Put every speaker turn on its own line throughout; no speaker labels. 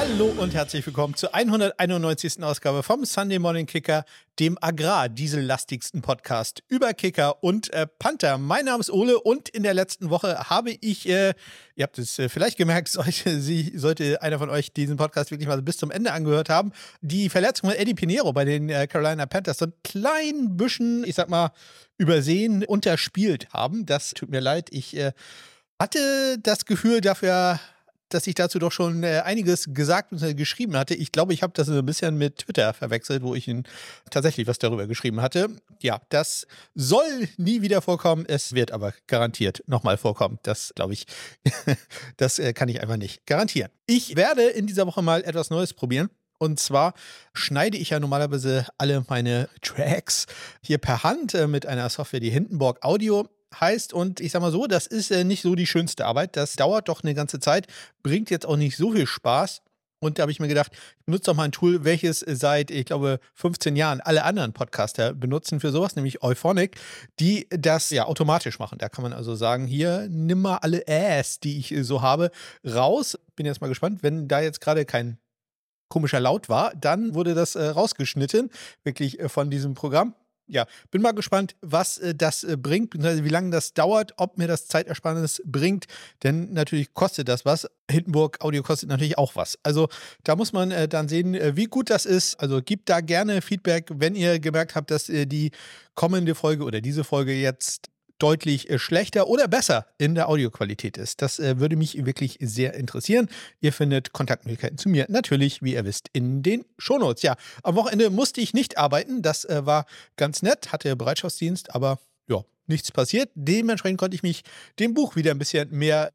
Hallo und herzlich willkommen zur 191. Ausgabe vom Sunday Morning Kicker, dem agrar-diesellastigsten Podcast über Kicker und äh, Panther. Mein Name ist Ole und in der letzten Woche habe ich, äh, ihr habt es äh, vielleicht gemerkt, sollte, sie, sollte einer von euch diesen Podcast wirklich mal bis zum Ende angehört haben, die Verletzung von Eddie Pinero bei den äh, Carolina Panthers so ein klein bisschen, ich sag mal, übersehen, unterspielt haben. Das tut mir leid. Ich äh, hatte das Gefühl dafür, dass ich dazu doch schon äh, einiges gesagt und geschrieben hatte. Ich glaube, ich habe das ein bisschen mit Twitter verwechselt, wo ich ihn tatsächlich was darüber geschrieben hatte. Ja, das soll nie wieder vorkommen. Es wird aber garantiert nochmal vorkommen. Das glaube ich, das äh, kann ich einfach nicht garantieren. Ich werde in dieser Woche mal etwas Neues probieren. Und zwar schneide ich ja normalerweise alle meine Tracks hier per Hand äh, mit einer Software, die Hindenburg Audio heißt. Und ich sag mal so, das ist äh, nicht so die schönste Arbeit. Das dauert doch eine ganze Zeit, bringt jetzt auch nicht so viel Spaß. Und da habe ich mir gedacht, ich benutze doch mal ein Tool, welches seit, ich glaube, 15 Jahren alle anderen Podcaster benutzen für sowas, nämlich Euphonic, die das ja automatisch machen. Da kann man also sagen, hier, nimm mal alle Ass, die ich so habe, raus. Bin jetzt mal gespannt, wenn da jetzt gerade kein komischer Laut war, dann wurde das äh, rausgeschnitten, wirklich äh, von diesem Programm ja, bin mal gespannt, was äh, das äh, bringt, beziehungsweise wie lange das dauert, ob mir das Zeitersparnis bringt, denn natürlich kostet das was. Hindenburg Audio kostet natürlich auch was. Also da muss man äh, dann sehen, äh, wie gut das ist. Also gebt da gerne Feedback, wenn ihr gemerkt habt, dass äh, die kommende Folge oder diese Folge jetzt deutlich äh, schlechter oder besser in der Audioqualität ist. Das äh, würde mich wirklich sehr interessieren. Ihr findet Kontaktmöglichkeiten zu mir natürlich, wie ihr wisst, in den Shownotes. Ja, am Wochenende musste ich nicht arbeiten. Das äh, war ganz nett, hatte Bereitschaftsdienst, aber ja, nichts passiert. Dementsprechend konnte ich mich dem Buch wieder ein bisschen mehr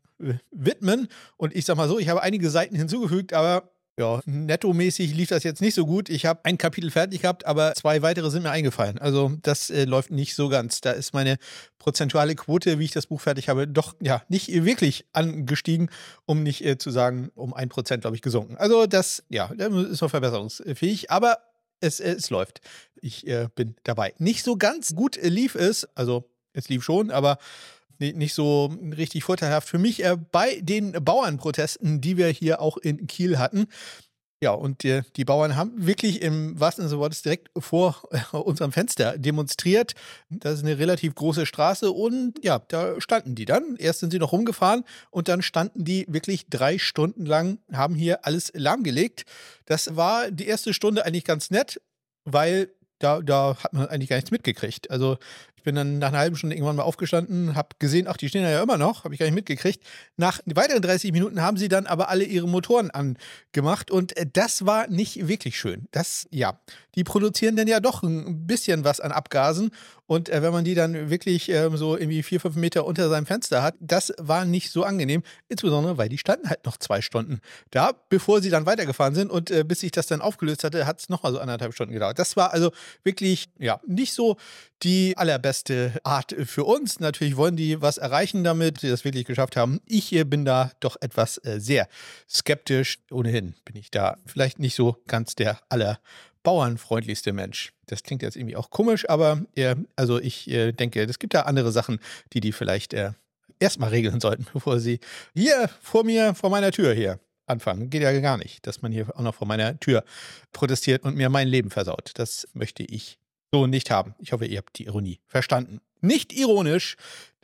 widmen. Und ich sag mal so, ich habe einige Seiten hinzugefügt, aber ja, nettomäßig lief das jetzt nicht so gut. Ich habe ein Kapitel fertig gehabt, aber zwei weitere sind mir eingefallen. Also das äh, läuft nicht so ganz. Da ist meine prozentuale Quote, wie ich das Buch fertig habe, doch ja nicht wirklich angestiegen, um nicht äh, zu sagen, um ein Prozent, glaube ich, gesunken. Also das, ja, ist noch verbesserungsfähig, aber es, äh, es läuft. Ich äh, bin dabei. Nicht so ganz gut lief es, also es lief schon, aber nicht so richtig vorteilhaft für mich äh, bei den Bauernprotesten, die wir hier auch in Kiel hatten. Ja, und die, die Bauern haben wirklich im wahrsten Sinne des Wortes direkt vor äh, unserem Fenster demonstriert. Das ist eine relativ große Straße und ja, da standen die dann. Erst sind sie noch rumgefahren und dann standen die wirklich drei Stunden lang, haben hier alles lahmgelegt. Das war die erste Stunde eigentlich ganz nett, weil da, da hat man eigentlich gar nichts mitgekriegt. Also bin dann nach einer halben Stunde irgendwann mal aufgestanden, habe gesehen, ach, die stehen ja immer noch, habe ich gar nicht mitgekriegt. Nach weiteren 30 Minuten haben sie dann aber alle ihre Motoren angemacht und äh, das war nicht wirklich schön. Das, ja, die produzieren dann ja doch ein bisschen was an Abgasen und äh, wenn man die dann wirklich äh, so irgendwie vier, fünf Meter unter seinem Fenster hat, das war nicht so angenehm, insbesondere weil die standen halt noch zwei Stunden da, bevor sie dann weitergefahren sind und äh, bis sich das dann aufgelöst hatte, hat es nochmal so anderthalb Stunden gedauert. Das war also wirklich, ja, nicht so die allerbeste Art für uns. Natürlich wollen die was erreichen damit, die das wirklich geschafft haben. Ich bin da doch etwas äh, sehr skeptisch. Ohnehin bin ich da vielleicht nicht so ganz der allerbauernfreundlichste Mensch. Das klingt jetzt irgendwie auch komisch, aber äh, also ich äh, denke, es gibt da andere Sachen, die die vielleicht äh, erstmal regeln sollten, bevor sie hier vor mir, vor meiner Tür hier anfangen. Geht ja gar nicht, dass man hier auch noch vor meiner Tür protestiert und mir mein Leben versaut. Das möchte ich so nicht haben. Ich hoffe, ihr habt die Ironie verstanden. Nicht ironisch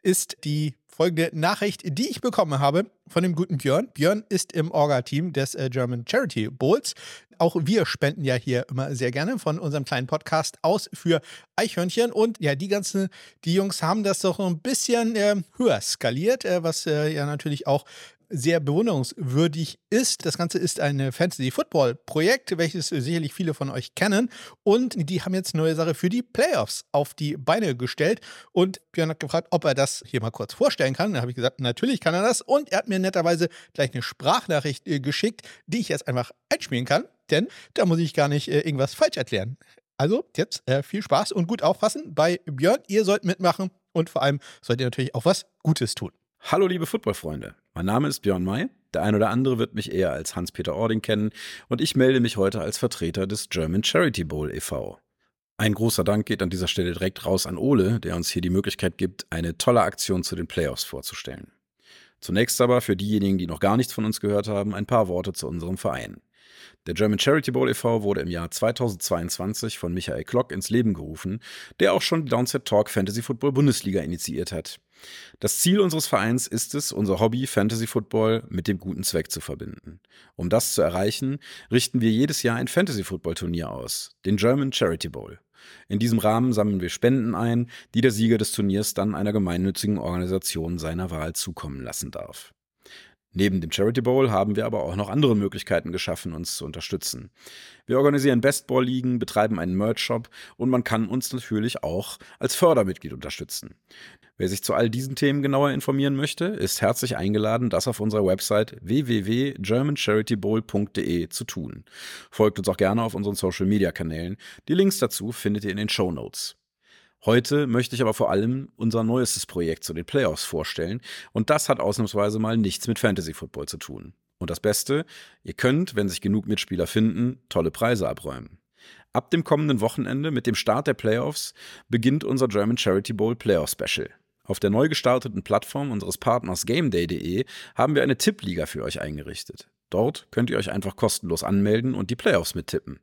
ist die folgende Nachricht, die ich bekommen habe von dem guten Björn. Björn ist im Orga-Team des äh, German Charity Bowls. Auch wir spenden ja hier immer sehr gerne von unserem kleinen Podcast aus für Eichhörnchen. Und ja, die ganzen, die Jungs haben das doch ein bisschen äh, höher skaliert, äh, was äh, ja natürlich auch sehr bewunderungswürdig ist. Das Ganze ist ein Fantasy-Football-Projekt, welches sicherlich viele von euch kennen. Und die haben jetzt eine neue Sache für die Playoffs auf die Beine gestellt. Und Björn hat gefragt, ob er das hier mal kurz vorstellen kann. Da habe ich gesagt, natürlich kann er das. Und er hat mir netterweise gleich eine Sprachnachricht äh, geschickt, die ich jetzt einfach einspielen kann. Denn da muss ich gar nicht äh, irgendwas falsch erklären. Also jetzt äh, viel Spaß und gut aufpassen bei Björn. Ihr sollt mitmachen und vor allem sollt ihr natürlich auch was Gutes tun.
Hallo liebe Footballfreunde, mein Name ist Björn May. Der ein oder andere wird mich eher als Hans-Peter Ording kennen und ich melde mich heute als Vertreter des German Charity Bowl e.V. Ein großer Dank geht an dieser Stelle direkt raus an Ole, der uns hier die Möglichkeit gibt, eine tolle Aktion zu den Playoffs vorzustellen. Zunächst aber für diejenigen, die noch gar nichts von uns gehört haben, ein paar Worte zu unserem Verein. Der German Charity Bowl e.V. wurde im Jahr 2022 von Michael Klock ins Leben gerufen, der auch schon die Downset Talk Fantasy Football Bundesliga initiiert hat. Das Ziel unseres Vereins ist es, unser Hobby Fantasy Football mit dem guten Zweck zu verbinden. Um das zu erreichen, richten wir jedes Jahr ein Fantasy Football Turnier aus, den German Charity Bowl. In diesem Rahmen sammeln wir Spenden ein, die der Sieger des Turniers dann einer gemeinnützigen Organisation seiner Wahl zukommen lassen darf. Neben dem Charity Bowl haben wir aber auch noch andere Möglichkeiten geschaffen, uns zu unterstützen. Wir organisieren Bestball-Ligen, betreiben einen Merch-Shop und man kann uns natürlich auch als Fördermitglied unterstützen. Wer sich zu all diesen Themen genauer informieren möchte, ist herzlich eingeladen, das auf unserer Website www.germancharitybowl.de zu tun. Folgt uns auch gerne auf unseren Social-Media-Kanälen. Die Links dazu findet ihr in den Show Notes. Heute möchte ich aber vor allem unser neuestes Projekt zu den Playoffs vorstellen und das hat ausnahmsweise mal nichts mit Fantasy Football zu tun. Und das Beste, ihr könnt, wenn sich genug Mitspieler finden, tolle Preise abräumen. Ab dem kommenden Wochenende mit dem Start der Playoffs beginnt unser German Charity Bowl Playoff Special. Auf der neu gestarteten Plattform unseres Partners GameDay.de haben wir eine Tippliga für euch eingerichtet. Dort könnt ihr euch einfach kostenlos anmelden und die Playoffs mittippen.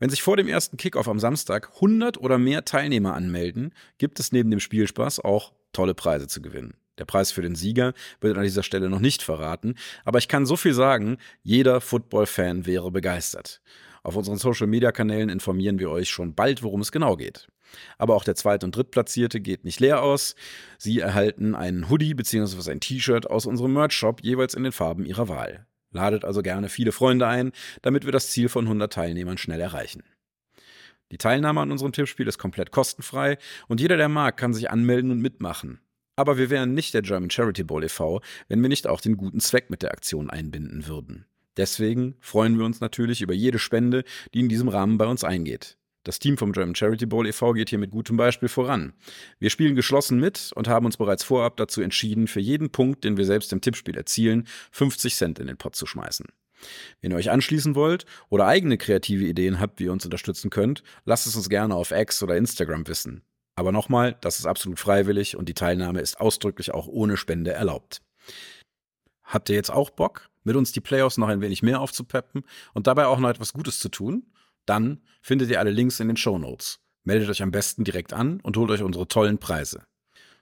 Wenn sich vor dem ersten Kickoff am Samstag 100 oder mehr Teilnehmer anmelden, gibt es neben dem Spielspaß auch tolle Preise zu gewinnen. Der Preis für den Sieger wird an dieser Stelle noch nicht verraten, aber ich kann so viel sagen, jeder Football-Fan wäre begeistert. Auf unseren Social-Media-Kanälen informieren wir euch schon bald, worum es genau geht. Aber auch der Zweit- und Drittplatzierte geht nicht leer aus. Sie erhalten einen Hoodie bzw. ein T-Shirt aus unserem Merch-Shop, jeweils in den Farben ihrer Wahl. Ladet also gerne viele Freunde ein, damit wir das Ziel von 100 Teilnehmern schnell erreichen. Die Teilnahme an unserem Tippspiel ist komplett kostenfrei und jeder, der mag, kann sich anmelden und mitmachen. Aber wir wären nicht der German Charity Bowl e.V., wenn wir nicht auch den guten Zweck mit der Aktion einbinden würden. Deswegen freuen wir uns natürlich über jede Spende, die in diesem Rahmen bei uns eingeht. Das Team vom German Charity Bowl e.V. geht hier mit gutem Beispiel voran. Wir spielen geschlossen mit und haben uns bereits vorab dazu entschieden, für jeden Punkt, den wir selbst im Tippspiel erzielen, 50 Cent in den Pott zu schmeißen. Wenn ihr euch anschließen wollt oder eigene kreative Ideen habt, wie ihr uns unterstützen könnt, lasst es uns gerne auf X oder Instagram wissen. Aber nochmal, das ist absolut freiwillig und die Teilnahme ist ausdrücklich auch ohne Spende erlaubt. Habt ihr jetzt auch Bock, mit uns die Playoffs noch ein wenig mehr aufzupeppen und dabei auch noch etwas Gutes zu tun? Dann findet ihr alle Links in den Show Notes. Meldet euch am besten direkt an und holt euch unsere tollen Preise.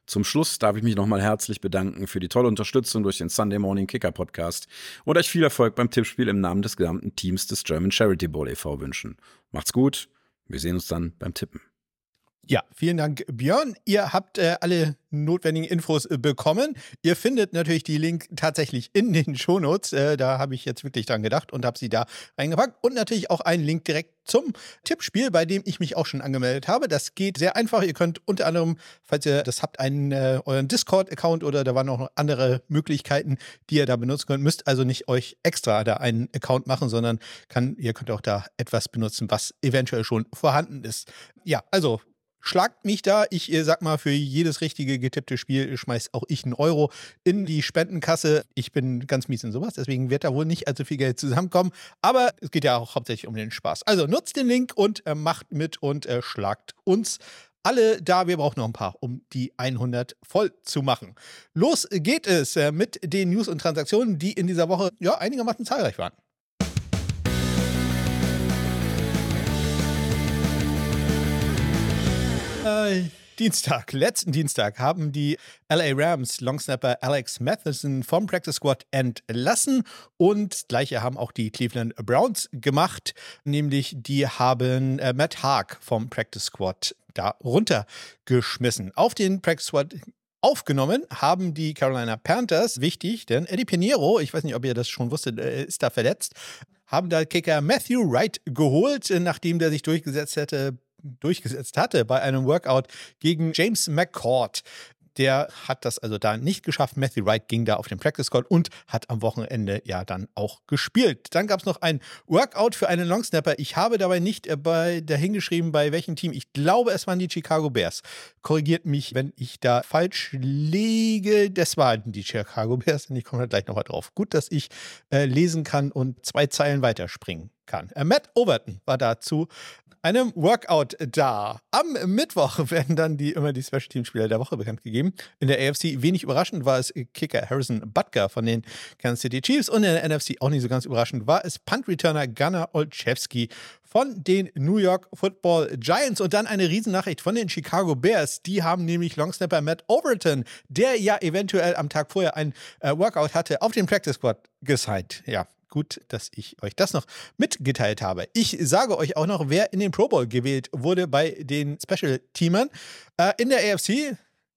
Zum Schluss darf ich mich nochmal herzlich bedanken für die tolle Unterstützung durch den Sunday Morning Kicker Podcast und euch viel Erfolg beim Tippspiel im Namen des gesamten Teams des German Charity Bowl e.V. wünschen. Macht's gut, wir sehen uns dann beim Tippen.
Ja, vielen Dank, Björn. Ihr habt äh, alle notwendigen Infos äh, bekommen. Ihr findet natürlich die Link tatsächlich in den Shownotes. Äh, da habe ich jetzt wirklich dran gedacht und habe sie da reingepackt. Und natürlich auch einen Link direkt zum Tippspiel, bei dem ich mich auch schon angemeldet habe. Das geht sehr einfach. Ihr könnt unter anderem, falls ihr das habt, einen äh, euren Discord-Account oder da waren auch noch andere Möglichkeiten, die ihr da benutzen könnt. Müsst also nicht euch extra da einen Account machen, sondern kann, ihr könnt auch da etwas benutzen, was eventuell schon vorhanden ist. Ja, also Schlagt mich da. Ich äh, sag mal, für jedes richtige getippte Spiel schmeiß auch ich einen Euro in die Spendenkasse. Ich bin ganz mies in sowas, deswegen wird da wohl nicht allzu viel Geld zusammenkommen. Aber es geht ja auch hauptsächlich um den Spaß. Also nutzt den Link und äh, macht mit und äh, schlagt uns alle da. Wir brauchen noch ein paar, um die 100 voll zu machen. Los geht es äh, mit den News und Transaktionen, die in dieser Woche ja einigermaßen zahlreich waren. Äh, Dienstag, letzten Dienstag, haben die LA Rams Longsnapper Alex Matheson vom Practice Squad entlassen und das gleiche haben auch die Cleveland Browns gemacht, nämlich die haben äh, Matt Haag vom Practice Squad da runtergeschmissen. Auf den Practice Squad Aufgenommen haben die Carolina Panthers, wichtig, denn Eddie Pinheiro, ich weiß nicht, ob ihr das schon wusstet, äh, ist da verletzt, haben da Kicker Matthew Wright geholt, nachdem der sich durchgesetzt hätte durchgesetzt hatte bei einem Workout gegen James McCord. Der hat das also da nicht geschafft. Matthew Wright ging da auf den Practice Squad und hat am Wochenende ja dann auch gespielt. Dann gab es noch ein Workout für einen Longsnapper. Ich habe dabei nicht äh, bei, dahingeschrieben, bei welchem Team. Ich glaube, es waren die Chicago Bears. Korrigiert mich, wenn ich da falsch liege. Das waren die Chicago Bears und ich komme da gleich nochmal drauf. Gut, dass ich äh, lesen kann und zwei Zeilen weiterspringen kann. Äh, Matt Overton war dazu einem Workout da. Am Mittwoch werden dann die, immer die Special Team Spieler der Woche bekannt gegeben. In der AFC wenig überraschend war es Kicker Harrison Butker von den Kansas City Chiefs und in der NFC auch nicht so ganz überraschend war es Punt Returner Gunnar Olszewski von den New York Football Giants und dann eine Riesennachricht von den Chicago Bears. Die haben nämlich Longsnapper Matt Overton, der ja eventuell am Tag vorher ein äh, Workout hatte, auf den Practice Squad gesigned. Ja, gut, dass ich euch das noch mitgeteilt habe. Ich sage euch auch noch, wer in den Pro Bowl gewählt wurde bei den Special-Teamern. Äh, in der AFC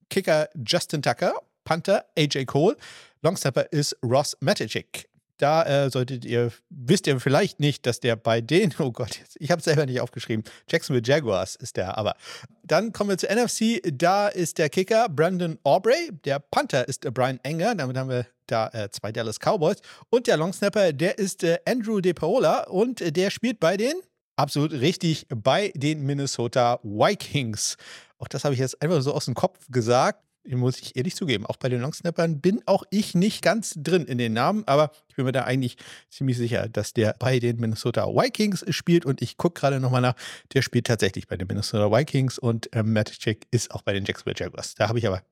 Kicker Justin Tucker, Panther AJ Cole, Longsnapper ist Ross Maticic da äh, solltet ihr, wisst ihr vielleicht nicht, dass der bei den, oh Gott, ich habe es selber nicht aufgeschrieben, Jacksonville Jaguars ist der, aber dann kommen wir zur NFC, da ist der Kicker Brandon Aubrey, der Panther ist äh, Brian Enger, damit haben wir da äh, zwei Dallas Cowboys und der Longsnapper, der ist äh, Andrew De Paola und äh, der spielt bei den, absolut richtig, bei den Minnesota Vikings. Auch das habe ich jetzt einfach so aus dem Kopf gesagt muss ich ehrlich zugeben. Auch bei den Longsnappern bin auch ich nicht ganz drin in den Namen, aber ich bin mir da eigentlich ziemlich sicher, dass der bei den Minnesota Vikings spielt und ich gucke gerade nochmal nach. Der spielt tatsächlich bei den Minnesota Vikings und äh, Matt Chick ist auch bei den Jacksonville Jaguars. Da habe ich aber ein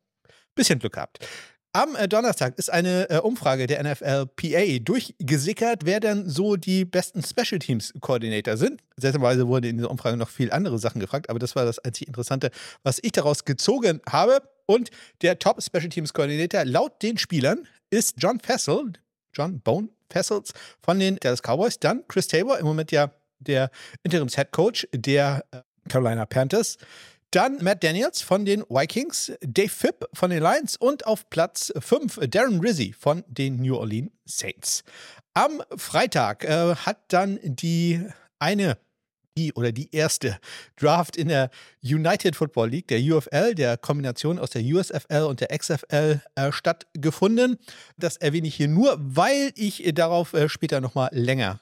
bisschen Glück gehabt. Am äh, Donnerstag ist eine äh, Umfrage der NFLPA durchgesickert, wer denn so die besten Special Teams Coordinator sind. Seltsamerweise wurde in dieser Umfrage noch viel andere Sachen gefragt, aber das war das einzig Interessante, was ich daraus gezogen habe. Und der Top Special Teams Coordinator laut den Spielern ist John Fessel, John Bone Fessels von den Dallas Cowboys. Dann Chris Tabor, im Moment ja der Interims Head Coach der äh, Carolina Panthers. Dann Matt Daniels von den Vikings, Dave Phipp von den Lions und auf Platz 5 Darren Rizzi von den New Orleans Saints. Am Freitag äh, hat dann die eine die oder die erste Draft in der United Football League, der UFL, der Kombination aus der USFL und der XFL äh, stattgefunden. Das erwähne ich hier nur, weil ich darauf äh, später nochmal länger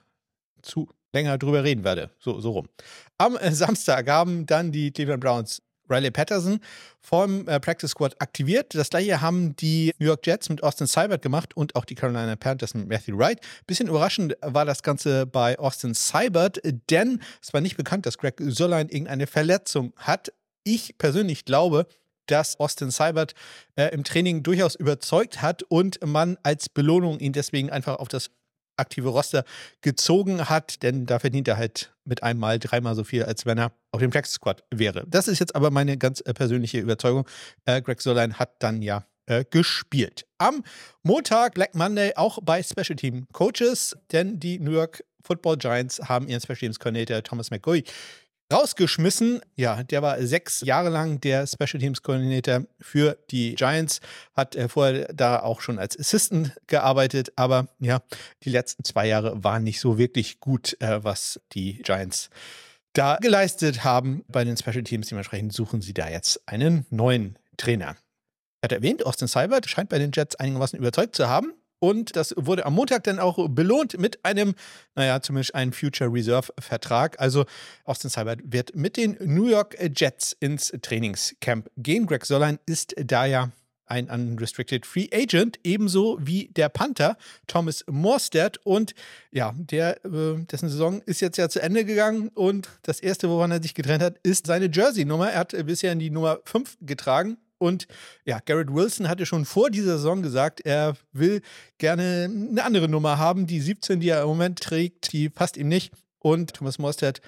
zu länger drüber reden werde. So, so rum. Am äh, Samstag haben dann die Cleveland Browns Riley Patterson vom äh, Practice Squad aktiviert. Das gleiche haben die New York Jets mit Austin Seibert gemacht und auch die Carolina Panthers mit Matthew Wright. Bisschen überraschend war das Ganze bei Austin Seibert, denn es war nicht bekannt, dass Greg Sörlein irgendeine Verletzung hat. Ich persönlich glaube, dass Austin Seibert äh, im Training durchaus überzeugt hat und man als Belohnung ihn deswegen einfach auf das aktive Roster gezogen hat, denn da verdient er halt mit einmal dreimal so viel, als wenn er auf dem Practice Squad wäre. Das ist jetzt aber meine ganz äh, persönliche Überzeugung. Äh, Greg Solein hat dann ja äh, gespielt. Am Montag, Black Monday, auch bei Special Team Coaches, denn die New York Football Giants haben ihren Special Teams Coordinator Thomas McGoy rausgeschmissen. Ja, der war sechs Jahre lang der Special Teams Coordinator für die Giants, hat äh, vorher da auch schon als Assistant gearbeitet, aber ja, die letzten zwei Jahre waren nicht so wirklich gut, äh, was die Giants da geleistet haben bei den Special Teams. Dementsprechend suchen sie da jetzt einen neuen Trainer. Er hat erwähnt, Austin Seibert scheint bei den Jets einigermaßen überzeugt zu haben. Und das wurde am Montag dann auch belohnt mit einem, naja, zumindest einem Future Reserve Vertrag. Also Austin Seibert wird mit den New York Jets ins Trainingscamp gehen. Greg Sollein ist da ja ein Unrestricted Free Agent, ebenso wie der Panther Thomas Morstead. Und ja, der, äh, dessen Saison ist jetzt ja zu Ende gegangen. Und das erste, woran er sich getrennt hat, ist seine Jersey-Nummer. Er hat bisher die Nummer 5 getragen und ja, Garrett Wilson hatte schon vor dieser Saison gesagt, er will gerne eine andere Nummer haben. Die 17, die er im Moment trägt, die passt ihm nicht. Und Thomas Mostert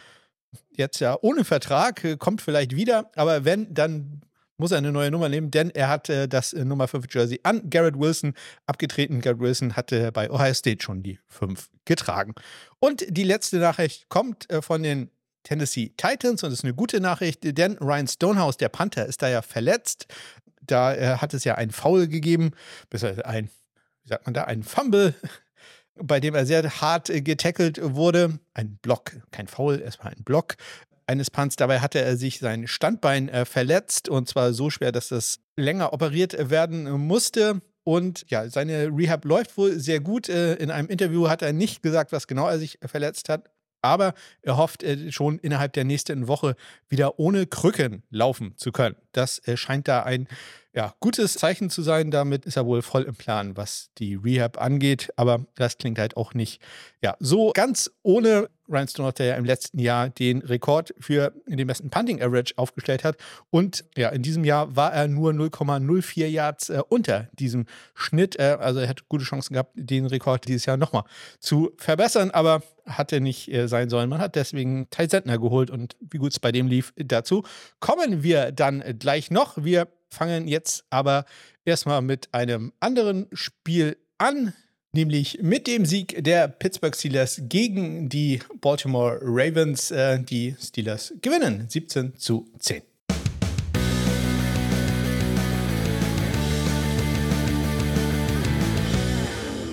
jetzt ja ohne Vertrag, äh, kommt vielleicht wieder, aber wenn, dann muss er eine neue Nummer nehmen, denn er hat äh, das äh, Nummer 5 Jersey an Garrett Wilson abgetreten. Garrett Wilson hatte bei Ohio State schon die 5 getragen. Und die letzte Nachricht kommt äh, von den Tennessee Titans und das ist eine gute Nachricht, denn Ryan Stonehouse, der Panther, ist da ja verletzt. Da äh, hat es ja einen Foul gegeben, besser ein, wie sagt man da, ein Fumble, bei dem er sehr hart äh, getackelt wurde. Ein Block, kein Foul, erstmal ein Block eines Punts. Dabei hatte er sich sein Standbein äh, verletzt und zwar so schwer, dass das länger operiert werden musste. Und ja, seine Rehab läuft wohl sehr gut. Äh, in einem Interview hat er nicht gesagt, was genau er sich verletzt hat, aber er hofft äh, schon innerhalb der nächsten Woche wieder ohne Krücken laufen zu können. Das äh, scheint da ein ja, gutes Zeichen zu sein. Damit ist er wohl voll im Plan, was die Rehab angeht. Aber das klingt halt auch nicht ja, so ganz ohne Ryan Stoney, der ja im letzten Jahr den Rekord für den besten Punting Average aufgestellt hat. Und ja, in diesem Jahr war er nur 0,04 Yards äh, unter diesem Schnitt. Äh, also er hat gute Chancen gehabt, den Rekord dieses Jahr nochmal zu verbessern. Aber hatte nicht äh, sein sollen. Man hat deswegen Ty Sentner geholt und wie gut es bei dem lief, dazu kommen wir dann gleich noch. Wir fangen jetzt aber erstmal mit einem anderen Spiel an, nämlich mit dem Sieg der Pittsburgh Steelers gegen die Baltimore Ravens. Äh, die Steelers gewinnen 17 zu 10.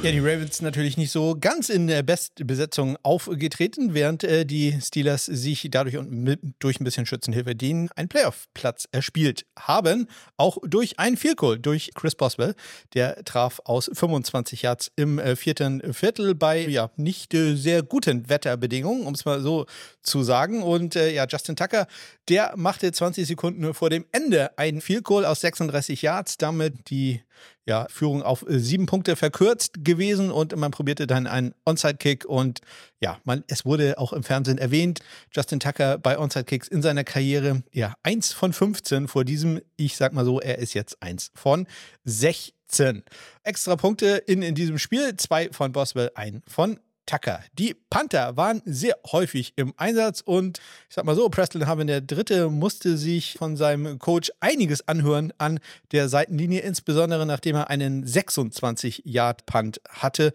Ja, die Ravens natürlich nicht so ganz in der Bestbesetzung aufgetreten, während äh, die Steelers sich dadurch und durch ein bisschen Schützenhilfe den einen Playoff-Platz erspielt haben. Auch durch einen Goal durch Chris Boswell. Der traf aus 25 Yards im äh, vierten Viertel bei ja, nicht äh, sehr guten Wetterbedingungen, um es mal so zu sagen. Und äh, ja, Justin Tucker, der machte 20 Sekunden vor dem Ende einen Field Goal aus 36 Yards, damit die ja, Führung auf äh, sieben Punkte verkürzt gewesen und man probierte dann einen Onside-Kick und ja, man, es wurde auch im Fernsehen erwähnt, Justin Tucker bei Onside-Kicks in seiner Karriere, ja, eins von 15 vor diesem, ich sag mal so, er ist jetzt eins von 16. Extra Punkte in, in diesem Spiel, zwei von Boswell, ein von Tucker. Die Panther waren sehr häufig im Einsatz und ich sag mal so, Preston Harvin der Dritte musste sich von seinem Coach einiges anhören an der Seitenlinie, insbesondere nachdem er einen 26-Yard-Punt hatte.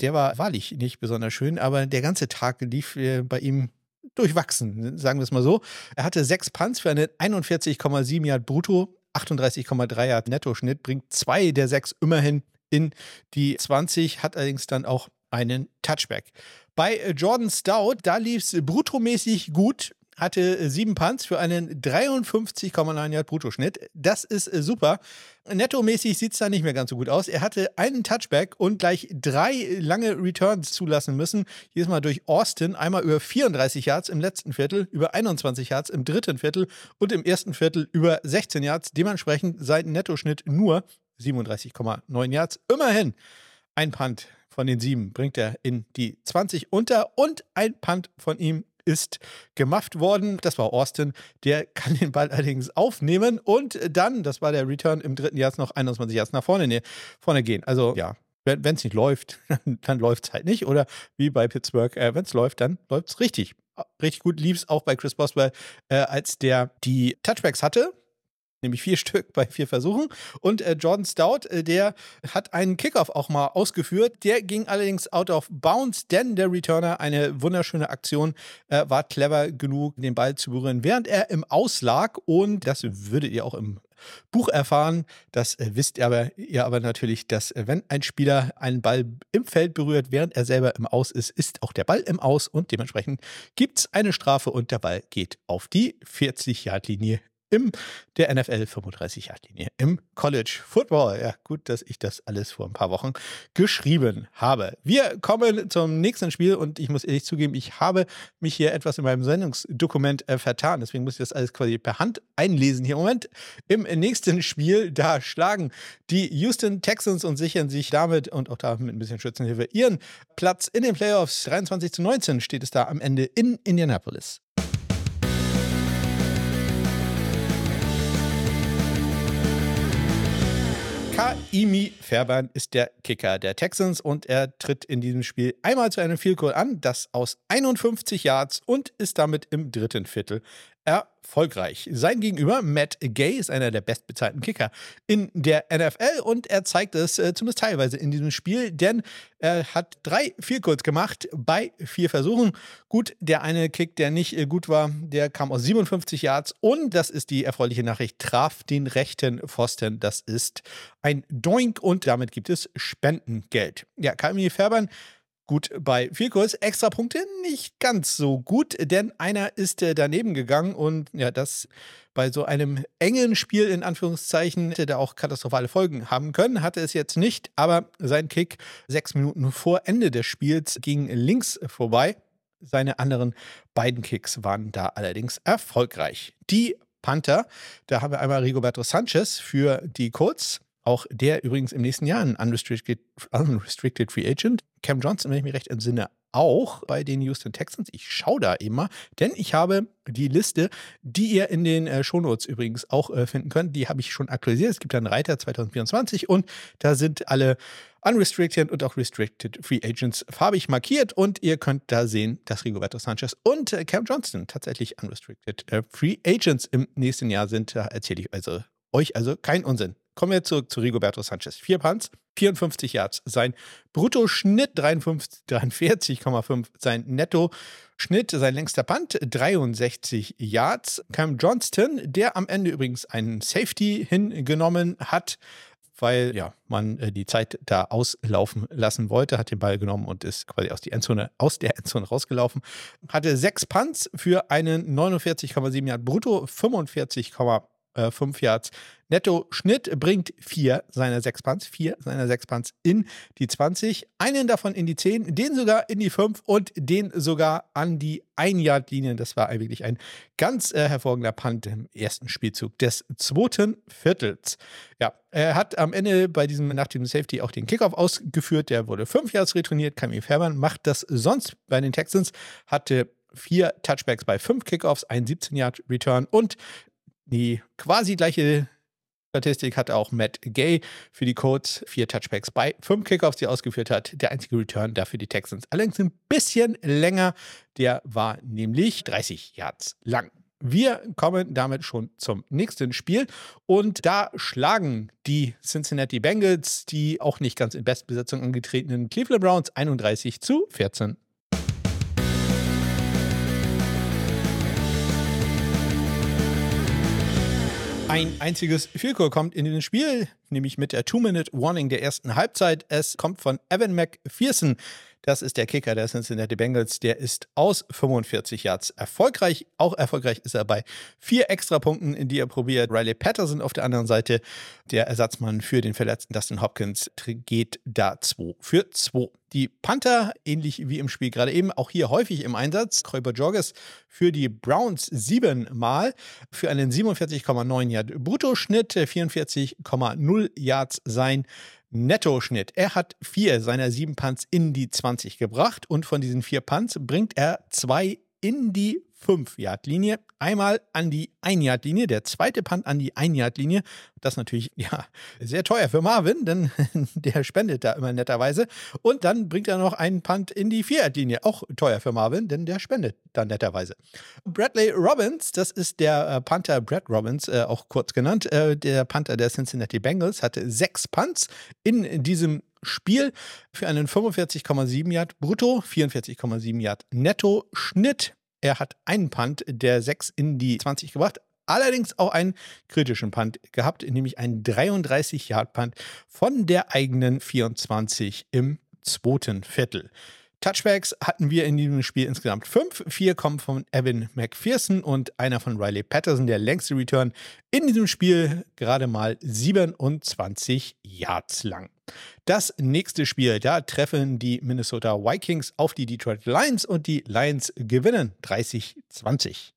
Der war wahrlich nicht besonders schön, aber der ganze Tag lief äh, bei ihm durchwachsen, sagen wir es mal so. Er hatte sechs Punts für einen 41,7 Yard brutto, 38,3 Yard Nettoschnitt, bringt zwei der sechs immerhin in die 20, hat allerdings dann auch einen Touchback. Bei äh, Jordan Stout, da lief es bruttomäßig gut, hatte äh, sieben Punts für einen 53,9 Yard Bruttoschnitt. Das ist äh, super. Nettomäßig sieht es da nicht mehr ganz so gut aus. Er hatte einen Touchback und gleich drei lange Returns zulassen müssen. Jedes Mal durch Austin. Einmal über 34 Yards im letzten Viertel, über 21 Yards im dritten Viertel und im ersten Viertel über 16 Yards. Dementsprechend sein Nettoschnitt nur 37,9 Yards. Immerhin ein Punt von den sieben bringt er in die 20 unter und ein Punt von ihm ist gemacht worden. Das war Austin. Der kann den Ball allerdings aufnehmen und dann, das war der Return im dritten Jahr noch 21 Yards nach vorne, nee, vorne gehen. Also ja, wenn es nicht läuft, dann läuft es halt nicht. Oder wie bei Pittsburgh, äh, wenn es läuft, dann läuft es richtig. Richtig gut lief es auch bei Chris Boswell, äh, als der die Touchbacks hatte nämlich vier Stück bei vier Versuchen. Und äh, Jordan Stout, äh, der hat einen Kickoff auch mal ausgeführt. Der ging allerdings out of bounds, denn der Returner, eine wunderschöne Aktion, äh, war clever genug, den Ball zu berühren, während er im Auslag. Und das würdet ihr auch im Buch erfahren. Das äh, wisst ihr aber, ihr aber natürlich, dass äh, wenn ein Spieler einen Ball im Feld berührt, während er selber im Aus ist, ist auch der Ball im Aus und dementsprechend gibt es eine Strafe und der Ball geht auf die 40-Yard-Linie im der NFL 35 Yard Linie im College Football. Ja, gut, dass ich das alles vor ein paar Wochen geschrieben habe. Wir kommen zum nächsten Spiel und ich muss ehrlich zugeben, ich habe mich hier etwas in meinem Sendungsdokument äh, vertan. Deswegen muss ich das alles quasi per Hand einlesen hier Moment. Im nächsten Spiel, da schlagen die Houston Texans und sichern sich damit und auch da mit ein bisschen Schützenhilfe ihren Platz in den Playoffs. 23 zu 19 steht es da am Ende in Indianapolis. Kaimi Fairbairn ist der Kicker der Texans und er tritt in diesem Spiel einmal zu einem Field Goal an, das aus 51 Yards und ist damit im dritten Viertel erfolgreich. Sein Gegenüber, Matt Gay, ist einer der bestbezahlten Kicker in der NFL und er zeigt es äh, zumindest teilweise in diesem Spiel, denn er hat drei Vielkurz gemacht bei vier Versuchen. Gut, der eine Kick, der nicht äh, gut war, der kam aus 57 Yards und das ist die erfreuliche Nachricht, traf den rechten Pfosten. Das ist ein Doink und damit gibt es Spendengeld. Ja, Kamil Färbern gut bei viel Kurs. Extra Punkte nicht ganz so gut, denn einer ist äh, daneben gegangen und ja, das bei so einem engen Spiel in Anführungszeichen hätte da auch katastrophale Folgen haben können. Hatte es jetzt nicht, aber sein Kick sechs Minuten vor Ende des Spiels ging links vorbei. Seine anderen beiden Kicks waren da allerdings erfolgreich. Die Panther. Da haben wir einmal Rigoberto Sanchez für die Colts. Auch der übrigens im nächsten Jahr ein unrestricted, unrestricted Free Agent. Cam Johnson, wenn ich mich recht entsinne, auch bei den Houston Texans. Ich schaue da immer, denn ich habe die Liste, die ihr in den äh, Shownotes übrigens auch äh, finden könnt, die habe ich schon aktualisiert. Es gibt einen Reiter 2024 und da sind alle Unrestricted und auch Restricted Free Agents farbig markiert und ihr könnt da sehen, dass Rigoberto Sanchez und äh, Cam Johnston tatsächlich Unrestricted äh, Free Agents im nächsten Jahr sind. Da erzähle ich also euch also kein Unsinn. Kommen wir zurück zu Rigoberto Sanchez. Vier Punts, 54 Yards. Sein Bruttoschnitt 43,5. Sein Netto-Schnitt, sein längster Punt 63 Yards. Cam Johnston, der am Ende übrigens einen Safety hingenommen hat, weil ja, man äh, die Zeit da auslaufen lassen wollte, hat den Ball genommen und ist quasi aus, die Endzone, aus der Endzone rausgelaufen. Hatte sechs Punts für einen 49,7 Yard Brutto, 45,5 äh, Yards. Netto Schnitt bringt vier seiner sechs Punts, vier seiner sechs Punts in die 20, einen davon in die 10, den sogar in die 5 und den sogar an die 1-Yard-Linie. Das war wirklich ein ganz äh, hervorragender Punt im ersten Spielzug des zweiten Viertels. Ja, er hat am Ende bei diesem, nach dem Safety auch den Kickoff ausgeführt. Der wurde 5 Yards retourniert. Camille Fairman macht das sonst bei den Texans, hatte vier Touchbacks bei fünf Kickoffs, ein 17-Yard-Return und die quasi gleiche Statistik hatte auch Matt Gay für die Codes. Vier Touchbacks bei fünf Kickoffs, die er ausgeführt hat. Der einzige Return dafür die Texans. Allerdings ein bisschen länger. Der war nämlich 30 Yards lang. Wir kommen damit schon zum nächsten Spiel und da schlagen die Cincinnati Bengals die auch nicht ganz in Bestbesetzung angetretenen Cleveland Browns 31 zu 14. Ein einziges Vielkur kommt in den Spiel, nämlich mit der Two-Minute-Warning der ersten Halbzeit. Es kommt von Evan McPherson. Das ist der Kicker der Cincinnati Bengals. Der ist aus 45 Yards erfolgreich. Auch erfolgreich ist er bei vier Extrapunkten, die er probiert. Riley Patterson auf der anderen Seite, der Ersatzmann für den verletzten Dustin Hopkins, geht da 2 für 2. Die Panther, ähnlich wie im Spiel gerade eben, auch hier häufig im Einsatz. Kräuber Joggers für die Browns siebenmal für einen 47,9 Yard Bruttoschnitt, 44,0 Yards sein Nettoschnitt. Er hat vier seiner sieben Punts in die 20 gebracht und von diesen vier Punts bringt er zwei in die 5-Yard-Linie, einmal an die 1-Yard-Linie, der zweite Punt an die 1-Yard-Linie. Das ist natürlich ja, sehr teuer für Marvin, denn der spendet da immer netterweise. Und dann bringt er noch einen Punt in die 4-Yard-Linie, auch teuer für Marvin, denn der spendet da netterweise. Bradley Robbins, das ist der äh, Panther Brad Robbins, äh, auch kurz genannt, äh, der Panther der Cincinnati Bengals, hatte sechs Punts in diesem Spiel für einen 45,7 Yard brutto, 44,7 Yard netto Schnitt er hat einen Punt der 6 in die 20 gebracht, allerdings auch einen kritischen Punt gehabt, nämlich einen 33-Yard-Punt von der eigenen 24 im zweiten Viertel. Touchbacks hatten wir in diesem Spiel insgesamt fünf. Vier kommen von Evan McPherson und einer von Riley Patterson, der längste Return in diesem Spiel, gerade mal 27 Yards lang. Das nächste Spiel, da treffen die Minnesota Vikings auf die Detroit Lions und die Lions gewinnen 30-20.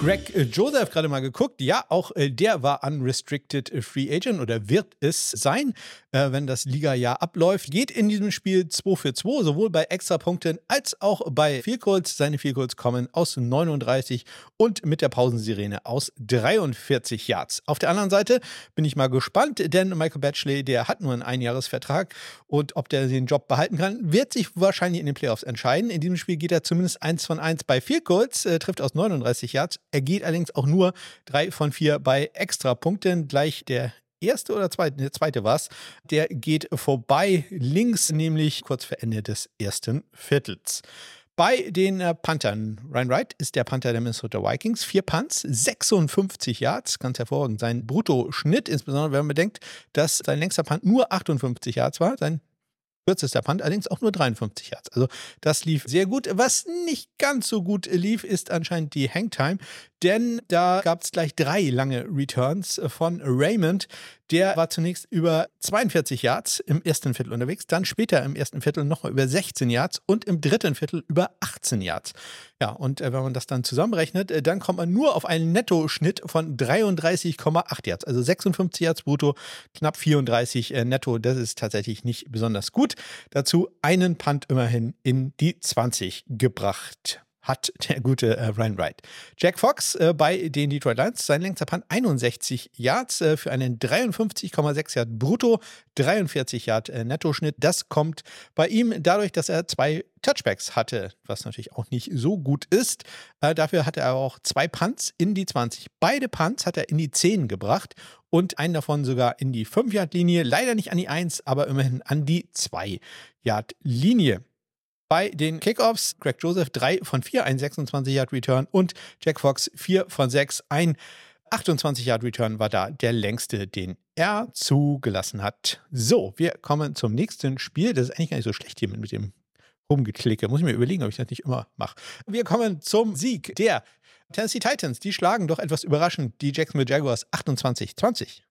Greg äh, Joseph gerade mal geguckt. Ja, auch äh, der war unrestricted Free Agent oder wird es sein, äh, wenn das Liga-Jahr abläuft. Geht in diesem Spiel 2 für 2, sowohl bei Extrapunkten als auch bei Vielkurs. Seine Vielkurs kommen aus 39 und mit der Pausensirene aus 43 Yards. Auf der anderen Seite bin ich mal gespannt, denn Michael Batchley, der hat nur einen Einjahresvertrag und ob der den Job behalten kann, wird sich wahrscheinlich in den Playoffs entscheiden. In diesem Spiel geht er zumindest 1 von 1 bei Vielkurs, äh, trifft aus 39 Yards er geht allerdings auch nur drei von vier bei Extrapunkten. Gleich der erste oder zweite, der zweite war es, der geht vorbei links, nämlich kurz vor Ende des ersten Viertels. Bei den äh, Panthern, Ryan Wright ist der Panther der Minnesota Vikings. Vier Punts, 56 Yards, ganz hervorragend. Sein Bruttoschnitt, insbesondere wenn man bedenkt, dass sein längster Punt nur 58 Yards war. Sein kürzester Punt, allerdings auch nur 53 Yards. Also das lief sehr gut. Was nicht ganz so gut lief, ist anscheinend die Hangtime, denn da gab es gleich drei lange Returns von Raymond, Der war zunächst über 42 Yards im ersten Viertel unterwegs, dann später im ersten Viertel nochmal über 16 Yards und im dritten Viertel über 18 Yards. Ja, und äh, wenn man das dann zusammenrechnet, äh, dann kommt man nur auf einen Nettoschnitt von 33,8 Yards, also 56 Yards brutto, knapp 34 äh, netto. Das ist tatsächlich nicht besonders gut. Dazu einen Punt immerhin in die 20 gebracht hat der gute äh, Ryan Wright. Jack Fox äh, bei den Detroit Lions, sein längster Punt 61 Yards äh, für einen 53,6 Yard brutto, 43 Yard äh, Nettoschnitt. Das kommt bei ihm dadurch, dass er zwei Touchbacks hatte, was natürlich auch nicht so gut ist. Äh, dafür hatte er auch zwei Punts in die 20. Beide Punts hat er in die 10 gebracht und einen davon sogar in die 5-Yard-Linie. Leider nicht an die 1, aber immerhin an die 2-Yard-Linie. Bei den Kickoffs Greg Joseph 3 von 4, ein 26-Yard-Return und Jack Fox 4 von 6, ein 28-Yard-Return war da der längste, den er zugelassen hat. So, wir kommen zum nächsten Spiel. Das ist eigentlich gar nicht so schlecht hier mit, mit dem Rumgeklicke. Muss ich mir überlegen, ob ich das nicht immer mache. Wir kommen zum Sieg der Tennessee Titans. Die schlagen doch etwas überraschend die Jacksonville Jaguars 28-20.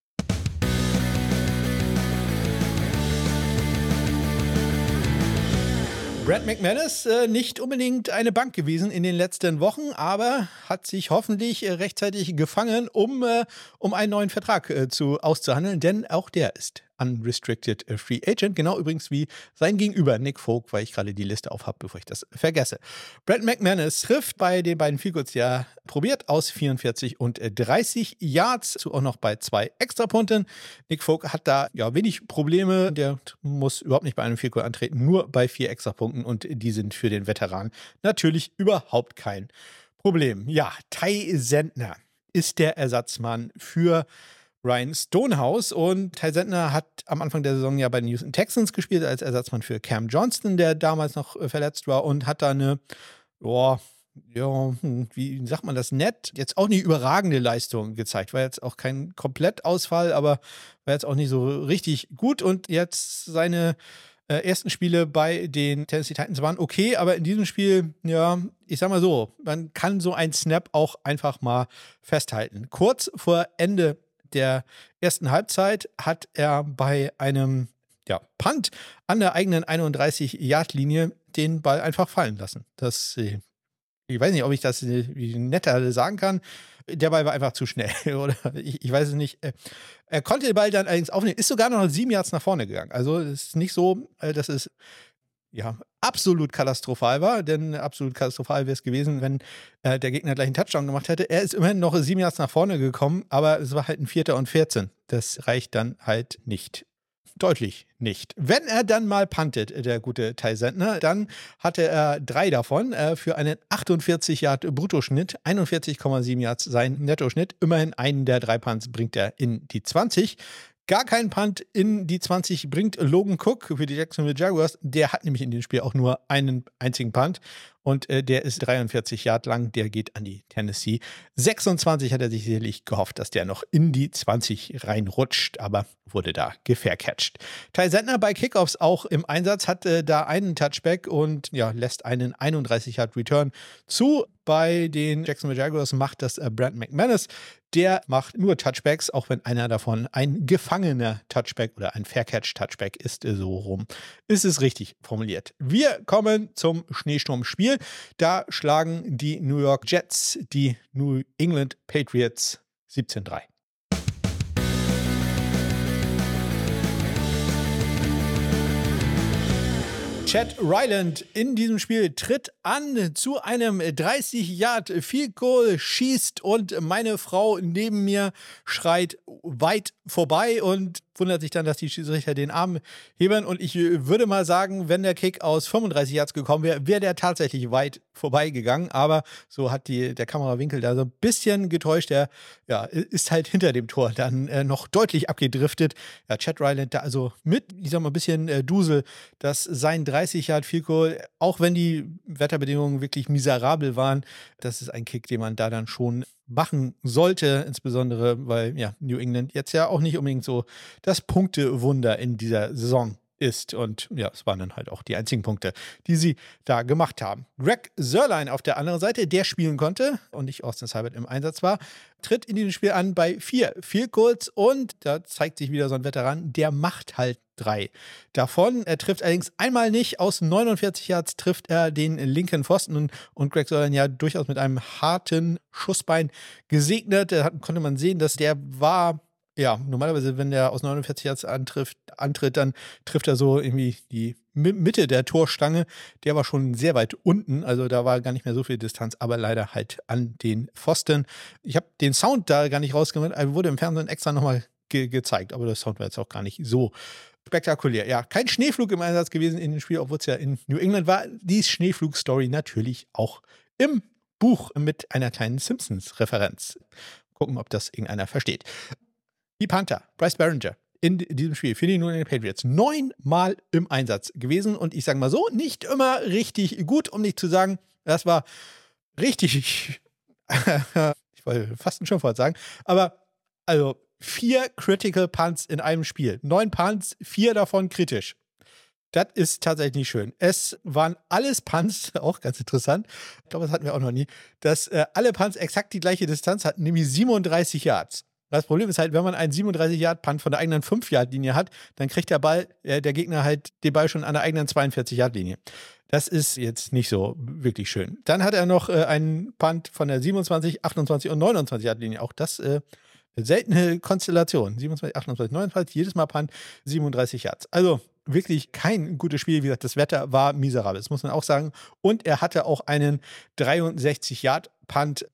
Brad McManus äh, nicht unbedingt eine Bank gewesen in den letzten Wochen, aber hat sich hoffentlich äh, rechtzeitig gefangen, um, äh, um einen neuen Vertrag äh, zu, auszuhandeln, denn auch der ist Unrestricted Free Agent. Genau übrigens wie sein Gegenüber Nick Folk, weil ich gerade die Liste auf habe, bevor ich das vergesse. Brad McManus trifft bei den beiden Field ja probiert aus 44 und 30 Yards, zu auch noch bei zwei Extrapunkten. Nick Folk hat da ja wenig Probleme. Der muss überhaupt nicht bei einem Field antreten, nur bei vier Extrapunkten und die sind für den Veteran natürlich überhaupt kein Problem. Ja, Ty Sentner ist der Ersatzmann für Ryan Stonehouse. Und Ty Sentner hat am Anfang der Saison ja bei den Houston Texans gespielt als Ersatzmann für Cam Johnston, der damals noch äh, verletzt war und hat da eine, boah, ja, hm, wie sagt man das nett? Jetzt auch nicht überragende Leistung gezeigt. War jetzt auch kein Komplettausfall, aber war jetzt auch nicht so richtig gut. Und jetzt seine äh, ersten Spiele bei den Tennessee Titans waren okay, aber in diesem Spiel, ja, ich sag mal so, man kann so ein Snap auch einfach mal festhalten. Kurz vor Ende der ersten Halbzeit hat er bei einem ja, Punt an der eigenen 31-Yard-Linie den Ball einfach fallen lassen. Das, äh, ich weiß nicht, ob ich das äh, netter sagen kann. Der Ball war einfach zu schnell, oder? Ich, ich weiß es nicht. Äh, er konnte den Ball dann allerdings aufnehmen, ist sogar noch sieben Yards nach vorne gegangen. Also es ist nicht so, dass es ja, absolut katastrophal war, denn absolut katastrophal wäre es gewesen, wenn äh, der Gegner gleich einen Touchdown gemacht hätte. Er ist immerhin noch sieben Yards nach vorne gekommen, aber es war halt ein Vierter und 14. Das reicht dann halt nicht. Deutlich nicht. Wenn er dann mal puntet, der gute Ty Sentner, dann hatte er drei davon äh, für einen 48 Yard Bruttoschnitt, 41,7 Yards sein Nettoschnitt. Immerhin einen der drei Punts bringt er in die 20 gar keinen Punt in die 20 bringt Logan Cook für die Jacksonville Jaguars. Der hat nämlich in dem Spiel auch nur einen einzigen Punt und äh, der ist 43 Yard lang. Der geht an die Tennessee. 26 hat er sich sicherlich gehofft, dass der noch in die 20 reinrutscht, aber wurde da gefaircatcht. Ty Sentner bei Kickoffs auch im Einsatz, hat äh, da einen Touchback und ja, lässt einen 31 Yard Return zu. Bei den Jacksonville Jaguars macht das äh, Brent McManus. Der macht nur Touchbacks, auch wenn einer davon ein gefangener Touchback oder ein Faircatch-Touchback ist, äh, so rum. Ist es richtig formuliert. Wir kommen zum Schneesturmspiel. Da schlagen die New York Jets die New England Patriots 17-3. Chad Ryland in diesem Spiel tritt an zu einem 30 Yard Field Goal, schießt und meine Frau neben mir schreit weit vorbei und wundert sich dann, dass die Schiedsrichter den Arm heben. Und ich würde mal sagen, wenn der Kick aus 35 Yards gekommen wäre, wäre der tatsächlich weit vorbeigegangen. Aber so hat die, der Kamerawinkel da so ein bisschen getäuscht. Der ja, ist halt hinter dem Tor dann äh, noch deutlich abgedriftet. Ja, Chad Ryland da also mit, ich sag mal, ein bisschen äh, Dusel, dass sein 30 Yard Fico, auch wenn die Wetterbedingungen wirklich miserabel waren, das ist ein Kick, den man da dann schon machen sollte, insbesondere weil ja New England jetzt ja auch nicht unbedingt so das Punktewunder in dieser Saison ist. Und ja, es waren dann halt auch die einzigen Punkte, die sie da gemacht haben. Greg Sörlein auf der anderen Seite, der spielen konnte und nicht Austin Seibert im Einsatz war, tritt in diesem Spiel an bei vier Field Goals und da zeigt sich wieder so ein Veteran, der macht halt drei davon. Er trifft allerdings einmal nicht. Aus 49 Yards trifft er den linken Pfosten und, und Greg Sörlein ja durchaus mit einem harten Schussbein gesegnet. Da konnte man sehen, dass der war ja, normalerweise, wenn der aus 49 Yards antrifft, antritt, dann trifft er so irgendwie die Mitte der Torstange. Der war schon sehr weit unten, also da war gar nicht mehr so viel Distanz, aber leider halt an den Pfosten. Ich habe den Sound da gar nicht rausgemacht, wurde im Fernsehen extra nochmal ge gezeigt, aber der Sound war jetzt auch gar nicht so spektakulär. Ja, kein Schneeflug im Einsatz gewesen in dem Spiel, obwohl es ja in New England war. Die Schneeflug-Story natürlich auch im Buch mit einer kleinen Simpsons-Referenz. Gucken, ob das irgendeiner versteht. Die Panther, Bryce Barringer, in diesem Spiel für die New England Patriots neunmal im Einsatz gewesen und ich sage mal so, nicht immer richtig gut, um nicht zu sagen, das war richtig, ich wollte fast ein Schimpfwort sagen, aber also vier Critical Punts in einem Spiel. Neun Punts, vier davon kritisch. Das ist tatsächlich nicht schön. Es waren alles Punts, auch ganz interessant, ich glaube, das hatten wir auch noch nie, dass äh, alle Punts exakt die gleiche Distanz hatten, nämlich 37 Yards. Das Problem ist halt, wenn man einen 37-Yard-Punt von der eigenen 5-Yard-Linie hat, dann kriegt der Ball, äh, der Gegner halt den Ball schon an der eigenen 42-Yard-Linie. Das ist jetzt nicht so wirklich schön. Dann hat er noch äh, einen Punt von der 27, 28 und 29-Yard-Linie. Auch das äh, seltene Konstellation. 27, 28, 29, jedes Mal Punt, 37 Yards. Also wirklich kein gutes Spiel. Wie gesagt, das Wetter war miserabel, das muss man auch sagen. Und er hatte auch einen 63-Yard-Punt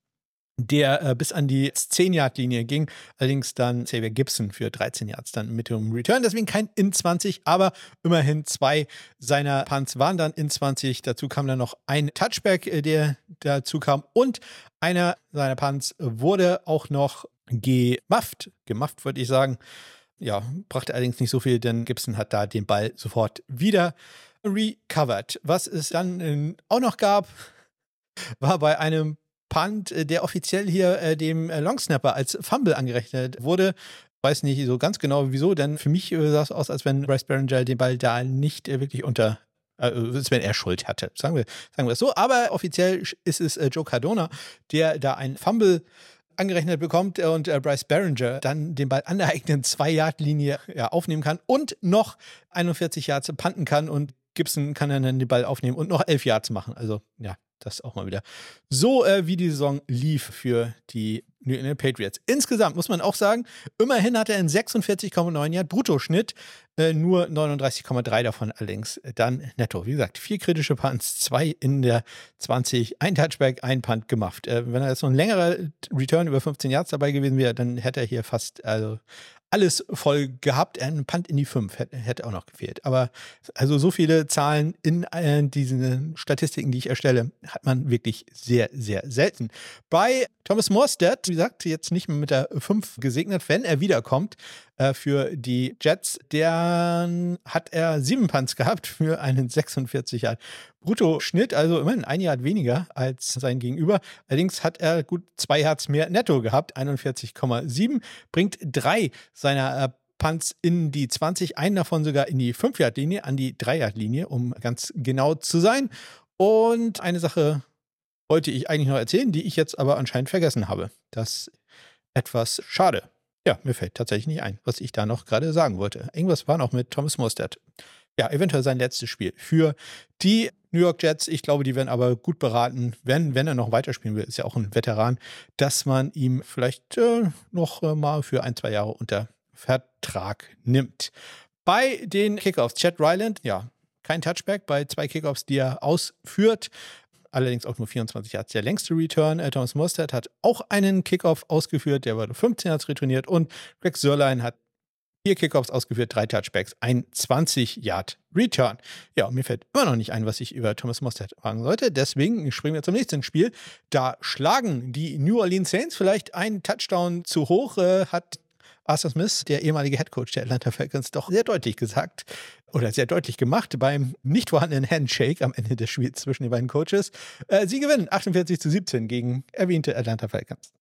der äh, bis an die 10-Yard-Linie ging. Allerdings dann Xavier Gibson für 13 Yards dann mit dem Return. Deswegen kein in 20, aber immerhin zwei seiner Punts waren dann in 20. Dazu kam dann noch ein Touchback, äh, der dazu kam. Und einer seiner Punts wurde auch noch gemufft. Gemufft würde ich sagen. Ja, brachte allerdings nicht so viel, denn Gibson hat da den Ball sofort wieder recovered. Was es dann äh, auch noch gab, war bei einem Punt, äh, der offiziell hier äh, dem äh, Longsnapper als Fumble angerechnet wurde. Weiß nicht so ganz genau wieso, denn für mich äh, sah es aus, als wenn Bryce Barringer den Ball da nicht wirklich unter als wenn er Schuld hatte. Sagen wir, sagen wir es so. Aber offiziell ist es Joe Cardona, der da ein Fumble angerechnet bekommt und Bryce Barringer dann den Ball an der eigenen 2-Yard-Linie ja, aufnehmen kann und noch 41 Yards panten kann und Gibson kann dann den Ball aufnehmen und noch 11 Yards machen. Also ja, das auch mal wieder. So äh, wie die Saison lief für die New England Patriots. Insgesamt muss man auch sagen, immerhin hat er einen 46,9 Yard Bruttoschnitt, äh, nur 39,3 davon allerdings dann netto. Wie gesagt, vier kritische Punts, zwei in der 20, ein Touchback, ein Punt gemacht. Äh, wenn er jetzt noch ein längerer Return über 15 Yards dabei gewesen wäre, dann hätte er hier fast also alles voll gehabt. Ein Punt in die 5 hätte, hätte, auch noch gefehlt. Aber also so viele Zahlen in äh, diesen Statistiken, die ich erstelle, hat man wirklich sehr, sehr selten. Bei Thomas Morstead, wie gesagt, jetzt nicht mehr mit der 5 gesegnet, wenn er wiederkommt äh, für die Jets, dann hat er sieben Punts gehabt für einen 46 Yard Brutto-Schnitt, also immerhin ein Jahr weniger als sein Gegenüber. Allerdings hat er gut zwei Yards mehr netto gehabt, 41,7, bringt drei seiner äh, Punts in die 20, einen davon sogar in die 5-Yard-Linie, an die 3-Yard-Linie, um ganz genau zu sein. Und eine Sache wollte ich eigentlich noch erzählen, die ich jetzt aber anscheinend vergessen habe. Das ist etwas schade. Ja, mir fällt tatsächlich nicht ein, was ich da noch gerade sagen wollte. Irgendwas war noch mit Thomas Mostert. Ja, eventuell sein letztes Spiel für die New York Jets. Ich glaube, die werden aber gut beraten, wenn, wenn er noch weiterspielen will, ist ja auch ein Veteran, dass man ihm vielleicht äh, noch äh, mal für ein, zwei Jahre unter Vertrag nimmt. Bei den Kickoffs, Chad Ryland, ja, kein Touchback bei zwei Kickoffs, die er ausführt allerdings auch nur 24 Yards. Der längste Return, äh, Thomas Mostert, hat auch einen Kickoff ausgeführt, der wurde 15 Yards retourniert und Greg Sörlein hat vier Kickoffs ausgeführt, drei Touchbacks, ein 20-Yard-Return. Ja, mir fällt immer noch nicht ein, was ich über Thomas Mostert sagen sollte. Deswegen springen wir zum nächsten Spiel. Da schlagen die New Orleans Saints vielleicht einen Touchdown zu hoch, äh, hat Arthur Smith, der ehemalige Headcoach der Atlanta Falcons, doch sehr deutlich gesagt oder sehr deutlich gemacht beim nicht vorhandenen Handshake am Ende des Spiels zwischen den beiden Coaches. Äh, sie gewinnen 48 zu 17 gegen erwähnte Atlanta Falcons.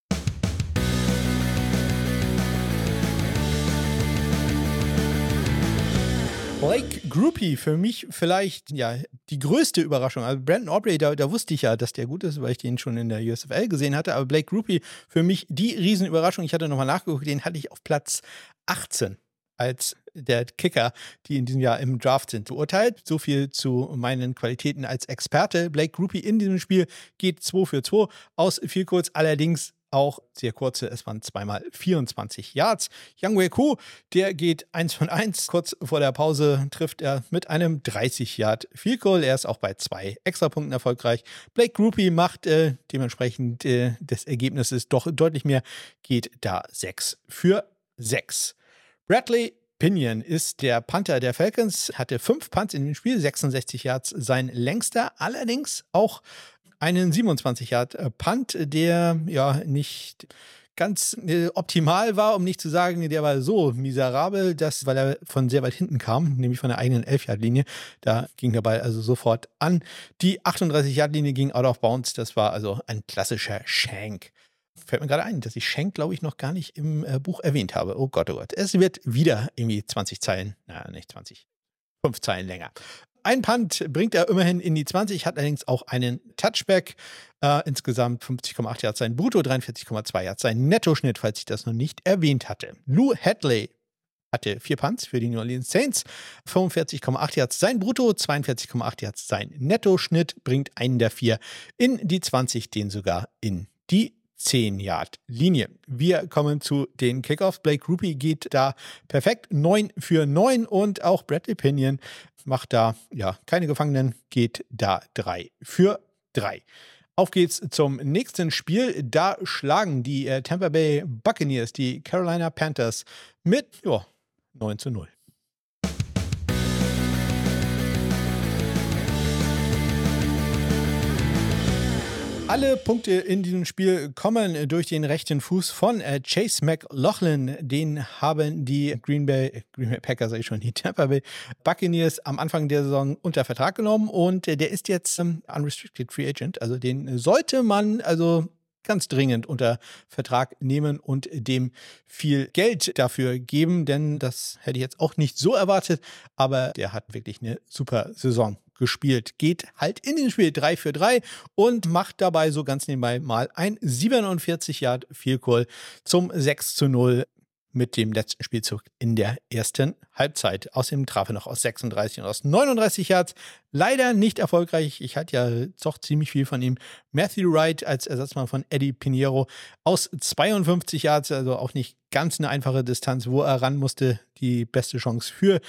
Blake Groupie für mich vielleicht ja die größte Überraschung. Also Brandon Aubrey, da, da, wusste ich ja, dass der gut ist, weil ich den schon in der USFL gesehen hatte. Aber Blake Groupie für mich die Riesenüberraschung. Ich hatte nochmal nachgeguckt, den hatte ich auf Platz 18 als der Kicker, die in diesem Jahr im Draft sind, beurteilt. So viel zu meinen Qualitäten als Experte. Blake Groupie in diesem Spiel geht 2 für 2 aus viel kurz. Allerdings auch sehr kurze, es waren zweimal 24 Yards. Yang Wei Ku, der geht 1 von 1. Kurz vor der Pause trifft er mit einem 30 Yard Field Goal. Er ist auch bei zwei Extrapunkten erfolgreich. Blake Groupie macht äh, dementsprechend äh, des Ergebnisses doch deutlich mehr, geht da 6 für 6. Bradley Pinion ist der Panther der Falcons, hatte fünf Punts in dem Spiel, 66 Yards sein längster, allerdings auch einen 27 Yard äh, Punt, der ja nicht ganz äh, optimal war, um nicht zu sagen, der war so miserabel, dass, weil er von sehr weit hinten kam, nämlich von der eigenen 11-Yard-Linie, da ging der Ball also sofort an. Die 38-Yard-Linie ging out of bounds, das war also ein klassischer Shank. Fällt mir gerade ein, dass ich Shank, glaube ich, noch gar nicht im äh, Buch erwähnt habe. Oh Gott, oh Gott. Es wird wieder irgendwie 20 Zeilen, naja, nicht 20, 5 Zeilen länger. Ein Punt bringt er immerhin in die 20, hat allerdings auch einen Touchback. Äh, insgesamt 50,8 Yards sein Brutto, 43,2 Yards sein Nettoschnitt, falls ich das noch nicht erwähnt hatte. Lou Hadley hatte vier Punts für die New Orleans Saints, 45,8 Yards sein Brutto, 42,8 Yards sein Nettoschnitt, bringt einen der vier in die 20, den sogar in die 10-Yard-Linie. Wir kommen zu den Kickoffs. Blake Ruby geht da perfekt 9 für 9 und auch Bradley Pinion macht da ja keine Gefangenen, geht da 3 für 3. Auf geht's zum nächsten Spiel. Da schlagen die äh, Tampa Bay Buccaneers die Carolina Panthers mit ja, 9 zu 0. Alle Punkte in diesem Spiel kommen durch den rechten Fuß von äh, Chase McLaughlin. Den haben die Green Bay, Green Bay Packers, sag ich schon, die Tampa Bay Buccaneers am Anfang der Saison unter Vertrag genommen und der ist jetzt ähm, Unrestricted Free Agent. Also den sollte man also ganz dringend unter Vertrag nehmen und dem viel Geld dafür geben, denn das hätte ich jetzt auch nicht so erwartet, aber der hat wirklich eine super Saison gespielt. Geht halt in den Spiel 3 für 3 und macht dabei so ganz nebenbei mal ein 47 Yard Field Goal zum 6 zu 0 mit dem letzten Spielzug in der ersten Halbzeit. Außerdem traf er noch aus 36 und aus 39 Yards. Leider nicht erfolgreich. Ich hatte ja doch ziemlich viel von ihm. Matthew Wright als Ersatzmann von Eddie Pinheiro aus 52 Yards, also auch nicht ganz eine einfache Distanz, wo er ran musste. Die beste Chance für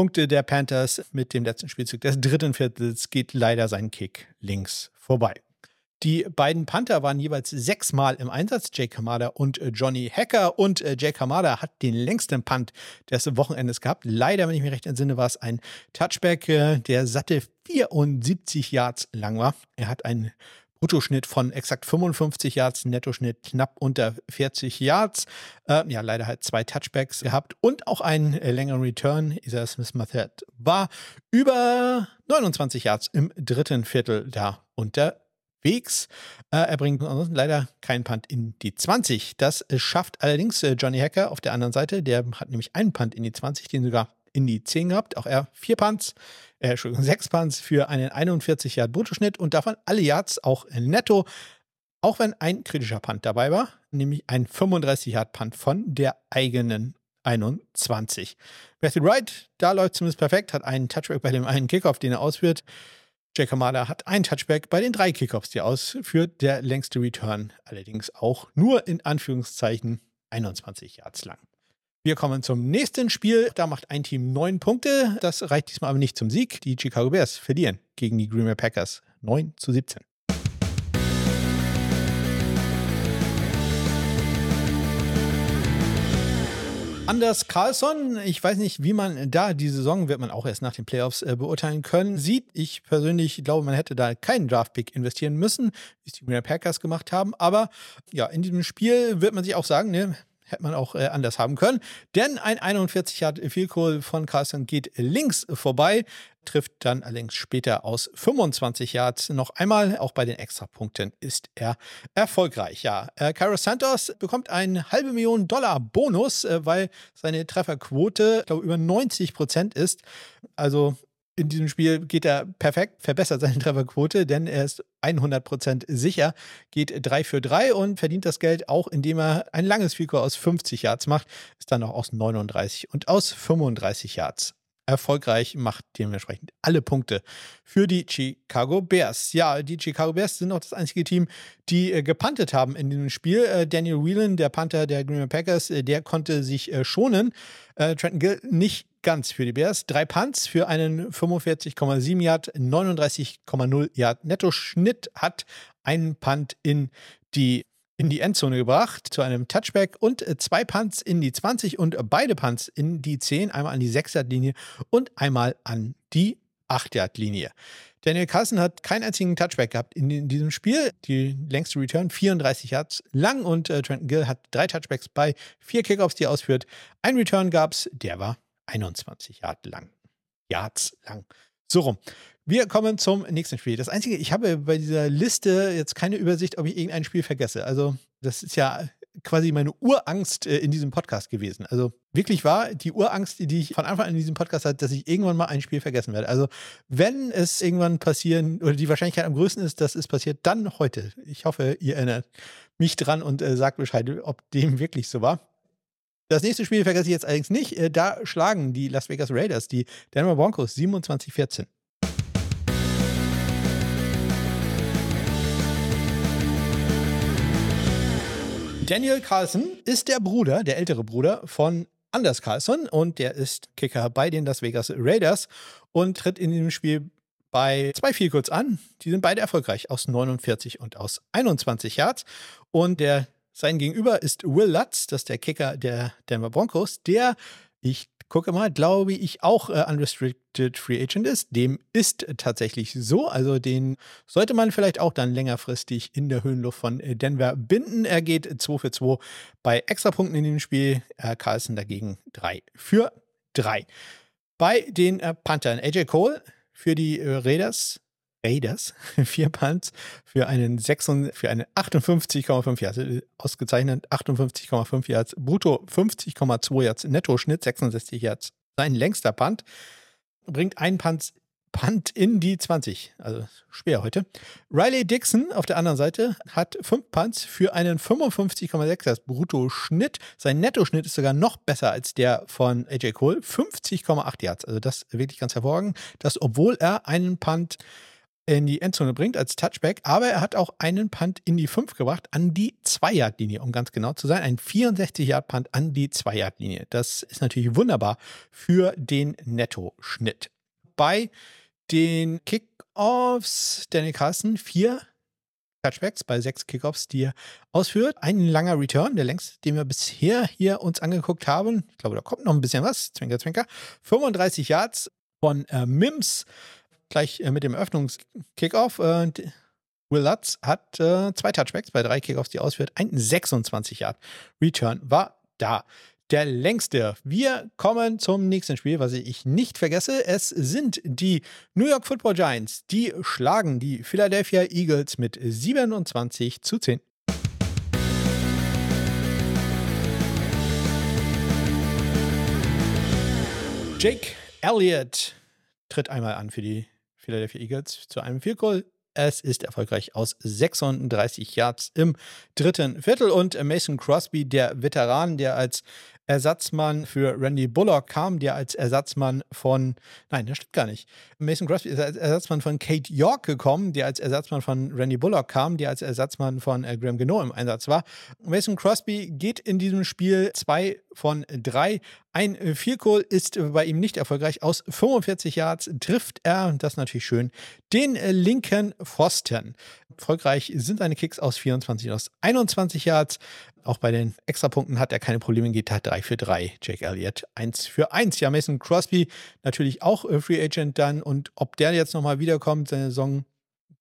Punkte der Panthers mit dem letzten Spielzug des dritten Viertels geht leider sein Kick links vorbei. Die beiden Panther waren jeweils sechsmal im Einsatz, Jake Hamada und äh, Johnny Hacker. Und äh, Jake Hamada hat den längsten Punt des Wochenendes gehabt. Leider, wenn ich mich recht entsinne, war es ein Touchback, äh, der satte 74 Yards lang war. Er hat einen Bruttoschnitt von exakt 55 Yards, Nettoschnitt knapp unter 40 Yards. Äh, ja, leider halt zwei Touchbacks gehabt und auch einen äh, längeren Return. Isaiah Smith Mathert war über 29 Yards im dritten Viertel da unter Wegs. Äh, er bringt leider keinen Punt in die 20. Das schafft allerdings äh, Johnny Hacker auf der anderen Seite. Der hat nämlich einen Punt in die 20, den sogar in die 10 gehabt. Auch er vier Punts, äh, Entschuldigung, sechs Punts für einen 41 Yard Bruttoschnitt und davon alle Yards auch netto. Auch wenn ein kritischer Punt dabei war, nämlich ein 35 Yard Punt von der eigenen 21. Matthew Wright, da läuft zumindest perfekt, hat einen Touchback bei dem einen Kickoff, den er ausführt. Jake Hamada hat ein Touchback bei den drei Kickoffs, die er ausführt. Der längste Return allerdings auch nur in Anführungszeichen 21 Yards lang. Wir kommen zum nächsten Spiel. Da macht ein Team neun Punkte. Das reicht diesmal aber nicht zum Sieg. Die Chicago Bears verlieren gegen die Green Bay Packers 9 zu 17. Anders Carlson, ich weiß nicht, wie man da die Saison, wird man auch erst nach den Playoffs äh, beurteilen können, sieht. Ich persönlich glaube, man hätte da keinen Draftpick investieren müssen, wie es die Green Packers gemacht haben. Aber ja, in diesem Spiel wird man sich auch sagen, ne, hätte man auch äh, anders haben können. Denn ein 41 Yard Field Goal von Carlson geht links vorbei, trifft dann allerdings später aus 25 Yards noch einmal. Auch bei den Extrapunkten ist er erfolgreich. Ja, äh, Santos bekommt einen halbe Million Dollar Bonus, äh, weil seine Trefferquote, ich glaube, über 90 Prozent ist. Also in diesem Spiel geht er perfekt, verbessert seine Trefferquote, denn er ist 100% sicher, geht 3 für 3 und verdient das Geld auch, indem er ein langes Fico aus 50 Yards macht, ist dann auch aus 39 und aus 35 Yards erfolgreich, macht dementsprechend alle Punkte für die Chicago Bears. Ja, die Chicago Bears sind auch das einzige Team, die äh, gepantet haben in diesem Spiel. Äh, Daniel Whelan, der Panther der Green Bay Packers, äh, der konnte sich äh, schonen. Äh, Trenton Gill nicht ganz für die Bears. Drei Punts für einen 45,7 Yard, 39,0 Yard Netto-Schnitt hat einen Punt in die in die Endzone gebracht zu einem Touchback und zwei Punts in die 20 und beide Punts in die 10, einmal an die 6-Yard-Linie und einmal an die 8-Yard-Linie. Daniel Carlson hat keinen einzigen Touchback gehabt in, in, diesem Spiel. Die längste Return 34 Yards lang und äh, Trenton Gill hat drei Touchbacks bei vier Kickoffs, die er ausführt. Ein Return gab es, der war 21 Yards lang. Yards lang. So rum. Wir kommen zum nächsten Spiel. Das Einzige, ich habe bei dieser Liste jetzt keine Übersicht, ob ich irgendein Spiel vergesse. Also, das ist ja quasi meine Urangst äh, in diesem Podcast gewesen. Also wirklich war die Urangst, die ich von Anfang an in diesem Podcast hatte, dass ich irgendwann mal ein Spiel vergessen werde. Also wenn es irgendwann passieren oder die Wahrscheinlichkeit am größten ist, dass es passiert, dann heute. Ich hoffe, ihr erinnert mich dran und äh, sagt Bescheid, ob dem wirklich so war. Das nächste Spiel vergesse ich jetzt allerdings nicht. Äh, da schlagen die Las Vegas Raiders die Denver Broncos 27-14. Daniel Carlson ist der Bruder, der ältere Bruder von Anders Carlson und der ist Kicker bei den Las Vegas Raiders und tritt in diesem Spiel bei zwei viel kurz an. Die sind beide erfolgreich aus 49 und aus 21 Yards. Und der sein Gegenüber ist Will Lutz, das ist der Kicker der Denver Broncos, der, ich gucke mal, glaube ich, auch äh, Unrestricted Free Agent ist. Dem ist tatsächlich so. Also den sollte man vielleicht auch dann längerfristig in der Höhenluft von äh, Denver binden. Er geht 2 für 2 bei Extrapunkten in dem Spiel. Äh, Carlson dagegen 3 für 3. Bei den äh, Panthern AJ Cole für die äh, Raiders Raiders vier Punts für einen, einen 58,5 Yards, äh, ausgezeichnet 58,5 Yards, brutto 50,2 Yards, Netto-Schnitt 66 Yards. Sein längster Punt bringt einen Punt, Punt in die 20, also schwer heute. Riley Dixon auf der anderen Seite hat fünf Punts für einen 55,6 Yards Brutto-Schnitt. Sein Netto-Schnitt ist sogar noch besser als der von AJ Cole, 50,8 Yards. Also das wirklich ganz hervorragend. Das, obwohl er einen Punt in die Endzone bringt als Touchback, aber er hat auch einen Punt in die 5 gebracht, an die 2-Yard-Linie, um ganz genau zu sein. Ein 64-Yard-Punt an die 2-Yard-Linie. Das ist natürlich wunderbar für den Netto-Schnitt. Bei den Kickoffs, Danny Carlson, vier Touchbacks bei sechs Kickoffs, die er ausführt. Ein langer Return, der längste, den wir bisher hier uns angeguckt haben. Ich glaube, da kommt noch ein bisschen was. Zwinker, zwinker. 35 Yards von äh, Mims gleich äh, mit dem Eröffnungskickoff. Äh, Will Lutz hat äh, zwei Touchbacks bei drei Kickoffs, die ausführt. Ein 26 Yard Return war da. Der längste. Wir kommen zum nächsten Spiel, was ich nicht vergesse. Es sind die New York Football Giants. Die schlagen die Philadelphia Eagles mit 27 zu 10. Jake Elliott tritt einmal an für die Philadelphia Eagles zu einem Field Goal. Es ist erfolgreich aus 36 Yards im dritten Viertel und Mason Crosby, der Veteran, der als Ersatzmann für Randy Bullock kam, der als Ersatzmann von, nein, das stimmt gar nicht. Mason Crosby ist als Ersatzmann von Kate York gekommen, der als Ersatzmann von Randy Bullock kam, der als Ersatzmann von äh, Graham Geno im Einsatz war. Mason Crosby geht in diesem Spiel zwei von drei. Ein Vierkohl ist bei ihm nicht erfolgreich. Aus 45 Yards trifft er, das ist natürlich schön, den linken Pfosten. Erfolgreich sind seine Kicks aus 24 aus 21 Yards. Auch bei den Extrapunkten hat er keine Probleme, geht halt 3 für 3. Jake Elliott 1 für 1. Ja, Mason Crosby natürlich auch Free Agent dann. Und ob der jetzt nochmal wiederkommt, seine Saison,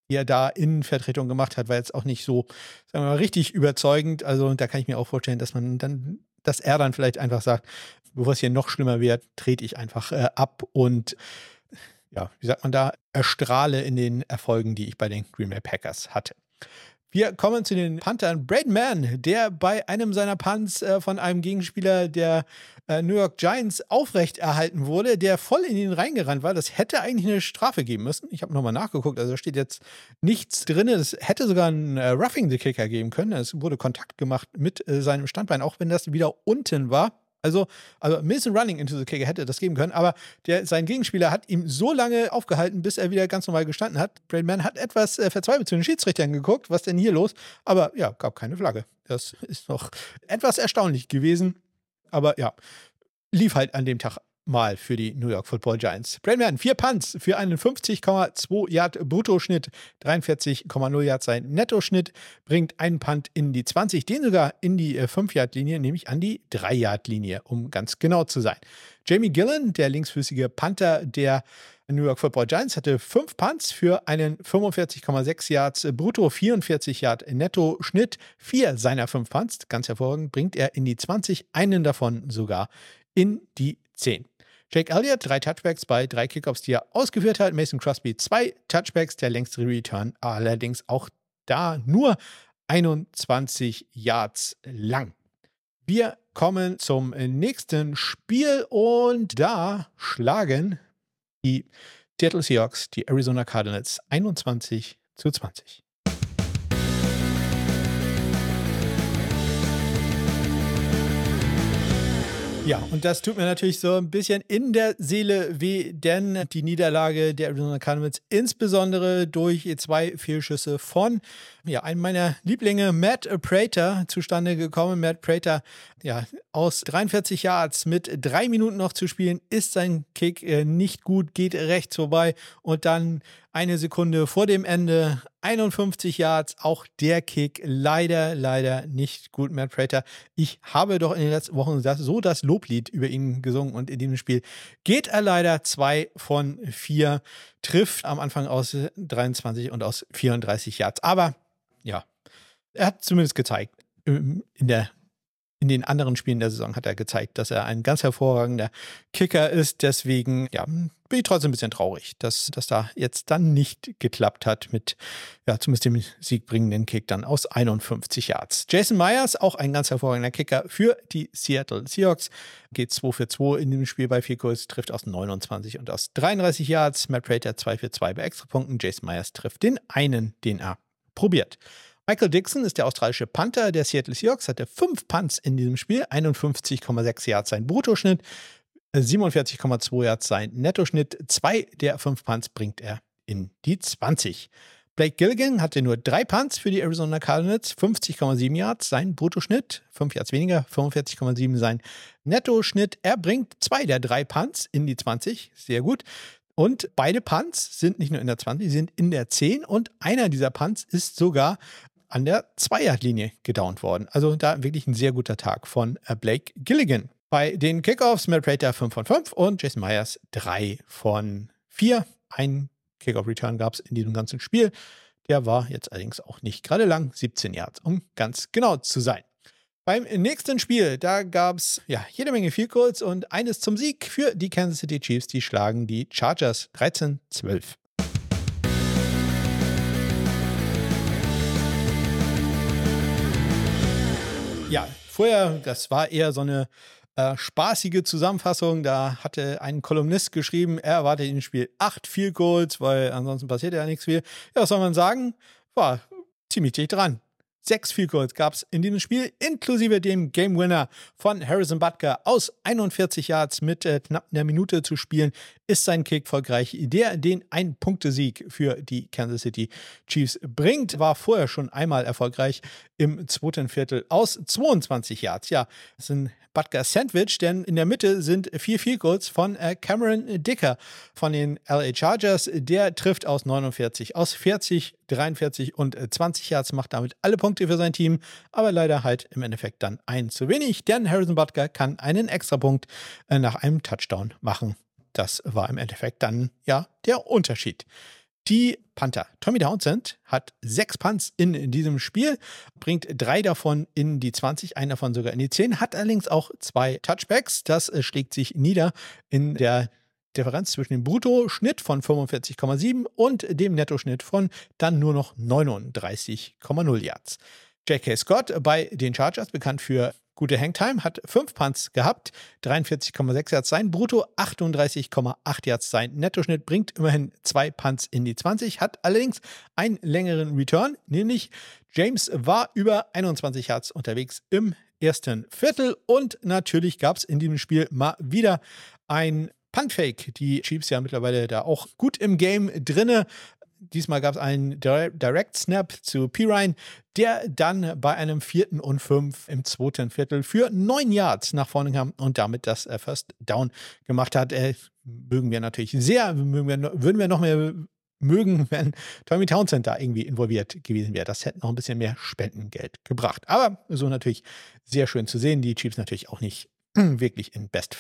die er da in Vertretung gemacht hat, war jetzt auch nicht so, sagen wir mal, richtig überzeugend. Also da kann ich mir auch vorstellen, dass man dann dass er dann vielleicht einfach sagt, bevor es hier noch schlimmer wird, trete ich einfach äh, ab und ja, wie sagt man da, erstrahle in den Erfolgen, die ich bei den Green Bay Packers hatte. Wir kommen zu den Panthern. Braden Mann, der bei einem seiner Punts äh, von einem Gegenspieler der äh, New York Giants aufrecht erhalten wurde, der voll in ihn reingerannt war. Das hätte eigentlich eine Strafe geben müssen. Ich habe nochmal nachgeguckt, also da steht jetzt nichts drin. Es hätte sogar ein äh, Roughing the Kicker geben können. Es wurde Kontakt gemacht mit äh, seinem Standbein, auch wenn das wieder unten war. Also, also Mason Running into the Kicker hätte das geben können, aber der, sein Gegenspieler hat ihm so lange aufgehalten, bis er wieder ganz normal gestanden hat. Braidman hat etwas äh, verzweifelt zu den Schiedsrichtern geguckt, was denn hier los? Aber ja, gab keine Flagge. Das ist noch etwas erstaunlich gewesen. Aber ja, lief halt an dem Tag Mal für die New York Football Giants. Brandman, vier Punts für einen 50,2 Yard Bruttoschnitt, 43,0 Yard sein Nettoschnitt, bringt einen Punt in die 20, den sogar in die 5 äh, nämlich an die 3 Yard Linie, um ganz genau zu sein. Jamie Gillen, der linksfüßige Panther der New York Football Giants, hatte fünf Punts für einen 45,6 Yards brutto, 44 Yard netto Schnitt. Vier seiner fünf Punts, ganz hervorragend, bringt er in die 20, einen davon sogar in die 10. Jake Elliott, drei Touchbacks bei drei Kickoffs, die er ausgeführt hat. Mason Crosby, zwei Touchbacks, der längste Return, allerdings auch da nur 21 Yards lang. Wir kommen zum nächsten Spiel und da schlagen die Seattle Seahawks die Arizona Cardinals 21 zu 20. Ja, und das tut mir natürlich so ein bisschen in der Seele weh, denn die Niederlage der Arizona Cardinals, insbesondere durch zwei Fehlschüsse von ja, einem meiner Lieblinge, Matt Prater, zustande gekommen. Matt Prater, ja, aus 43 Yards mit drei Minuten noch zu spielen, ist sein Kick äh, nicht gut, geht rechts vorbei und dann eine Sekunde vor dem Ende 51 Yards, auch der Kick leider, leider nicht gut, Matt Prater. Ich habe doch in den letzten Wochen das, so das Loblied über ihn gesungen und in diesem Spiel geht er leider zwei von vier, trifft am Anfang aus 23 und aus 34 Yards. Aber ja, er hat zumindest gezeigt, in der in den anderen Spielen der Saison hat er gezeigt, dass er ein ganz hervorragender Kicker ist. Deswegen ja, bin ich trotzdem ein bisschen traurig, dass das da jetzt dann nicht geklappt hat mit ja, zumindest dem siegbringenden Kick dann aus 51 Yards. Jason Myers, auch ein ganz hervorragender Kicker für die Seattle Seahawks, geht 2 für 2 in dem Spiel bei Kurs, trifft aus 29 und aus 33 Yards. Matt Prater 2 für 2 bei Extrapunkten. Jason Myers trifft den einen, den er probiert. Michael Dixon ist der australische Panther der Seattle Seahawks, hatte fünf Punts in diesem Spiel, 51,6 Yards sein Bruttoschnitt, 47,2 Yards sein Nettoschnitt. Zwei der fünf Punts bringt er in die 20. Blake Gilligan hatte nur drei Punts für die Arizona Cardinals, 50,7 Yards sein Bruttoschnitt, 5 Yards weniger, 45,7 sein Nettoschnitt. Er bringt zwei der drei Punts in die 20, sehr gut. Und beide Punts sind nicht nur in der 20, sie sind in der 10 und einer dieser Punts ist sogar an der Zweierlinie gedownt worden. Also da wirklich ein sehr guter Tag von äh, Blake Gilligan. Bei den Kickoffs Matt Prater 5 von 5 und Jason Myers 3 von 4. Ein Kickoff-Return gab es in diesem ganzen Spiel. Der war jetzt allerdings auch nicht gerade lang, 17 Yards, um ganz genau zu sein. Beim nächsten Spiel, da gab es ja, jede Menge Field und eines zum Sieg für die Kansas City Chiefs. Die schlagen die Chargers 13-12. Ja, vorher, das war eher so eine äh, spaßige Zusammenfassung. Da hatte ein Kolumnist geschrieben, er erwartet im Spiel acht Field Goals, weil ansonsten passiert ja nichts viel. Ja, was soll man sagen? War ziemlich dicht dran. Sechs Field Goals gab es in diesem Spiel, inklusive dem Game Winner von Harrison Butker aus 41 Yards mit äh, knapp einer Minute zu spielen, ist sein Kick erfolgreich. Der den Ein-Punkte-Sieg für die Kansas City Chiefs bringt, war vorher schon einmal erfolgreich im zweiten Viertel aus 22 Yards. Ja, das sind Butker Sandwich, denn in der Mitte sind vier Field Goals von äh, Cameron Dicker von den LA Chargers. Der trifft aus 49, aus 40, 43 und 20 äh, Yards, macht damit alle Punkte für sein Team, aber leider halt im Endeffekt dann ein zu wenig, denn Harrison Butker kann einen Extrapunkt äh, nach einem Touchdown machen. Das war im Endeffekt dann ja der Unterschied. Die Panther. Tommy Townsend hat sechs Punts in, in, diesem Spiel, bringt drei davon in die 20, einen davon sogar in die 10, hat allerdings auch zwei Touchbacks. Das äh, schlägt sich nieder in der Differenz zwischen dem Bruttoschnitt von 45,7 und dem Nettoschnitt von dann nur noch 39,0 Yards. J.K. Scott bei den Chargers, bekannt für gute Hangtime, hat 5 Punts gehabt, 43,6 Yards sein Brutto, 38,8 Yards sein Nettoschnitt, bringt immerhin 2 Punts in die 20, hat allerdings einen längeren Return, nämlich James war über 21 Yards unterwegs im ersten Viertel und natürlich gab es in diesem Spiel mal wieder ein Puntfake. Die Chiefs ja mittlerweile da auch gut im Game drinne. Diesmal gab es einen Direct Snap zu Pirine, der dann bei einem vierten und fünf im zweiten Viertel für neun Yards nach vorne kam und damit das äh, First Down gemacht hat. Äh, mögen wir natürlich sehr, mögen wir, würden wir noch mehr mögen, wenn Tommy Townsend da irgendwie involviert gewesen wäre. Das hätte noch ein bisschen mehr Spendengeld gebracht. Aber so natürlich sehr schön zu sehen. Die Chiefs natürlich auch nicht wirklich in Best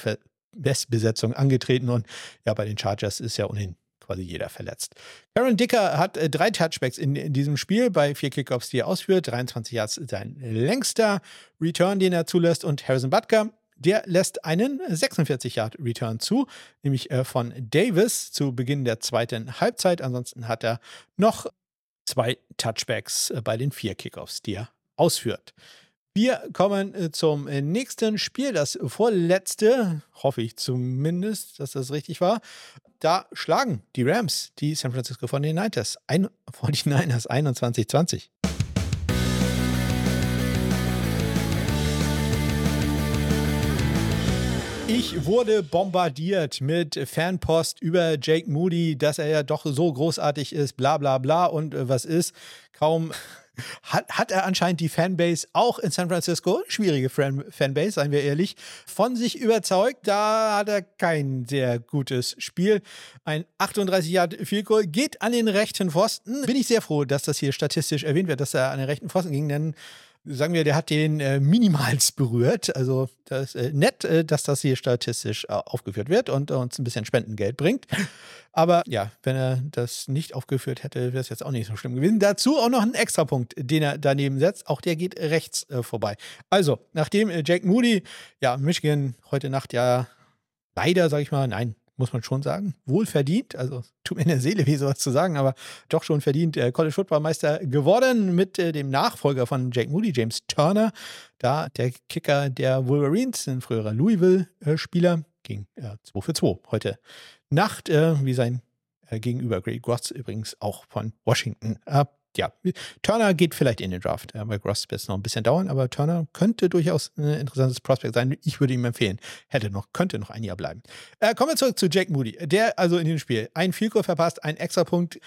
Bestbesetzung angetreten und ja, bei den Chargers ist ja ohnehin quasi jeder verletzt. Karen Dicker hat äh, drei Touchbacks in, in, diesem Spiel bei vier Kickoffs, die er ausführt. 23 Yards sein längster Return, den er zulässt. Und Harrison Butker, der lässt einen 46-Yard-Return zu, nämlich äh, von Davis zu Beginn der zweiten Halbzeit. Ansonsten hat er noch zwei Touchbacks äh, bei den vier Kickoffs, die er ausführt. Wir kommen äh, zum äh, nächsten Spiel, das vorletzte, hoffe ich zumindest, dass das richtig war. Da schlagen die Rams die San Francisco 49ers, ein, 49ers 21-20. Ich wurde bombardiert mit Fanpost über Jake Moody, dass er ja doch so großartig ist, bla bla bla und äh, was ist. Kaum hat, hat er anscheinend die Fanbase auch in San Francisco, schwierige Fan, Fanbase, seien wir ehrlich, von sich überzeugt. Da hat er kein sehr gutes Spiel. Ein 38 Yard Field Goal geht an den rechten Pfosten. Bin ich sehr froh, dass das hier statistisch erwähnt wird, dass er an den rechten Pfosten ging, denn sagen wir, der hat den äh, minimals berührt. Also das ist äh, nett, äh, dass das hier statistisch äh, aufgeführt wird und uns ein bisschen Spendengeld bringt. Aber ja, wenn er das nicht aufgeführt hätte, wäre es jetzt auch nicht so schlimm gewesen. Dazu auch noch ein Extrapunkt, den er daneben setzt. Auch der geht rechts äh, vorbei. Also, nachdem äh, Jake Moody, ja, Michigan heute Nacht ja leider, sag ich mal, nein, muss man schon sagen. Wohl verdient, also tut mir in der Seele weh, sowas zu sagen, aber doch schon verdient äh, College Football Meister geworden mit äh, dem Nachfolger von Jake Moody, James Turner. Da der Kicker der Wolverines, ein früherer Louisville-Spieler, ging äh, 2 für 2 heute Nacht, äh, wie sein äh, Gegenüber Greg Gross übrigens auch von Washington. Äh, ja, Turner geht vielleicht in den Draft. Bei Gross wird es noch ein bisschen dauern, aber Turner könnte durchaus ein interessantes Prospect sein. Ich würde ihm empfehlen. Hätte noch, könnte noch ein Jahr bleiben. Äh, kommen wir zurück zu Jake Moody. Der also in dem Spiel ein Vielkur verpasst, ein extra Punkt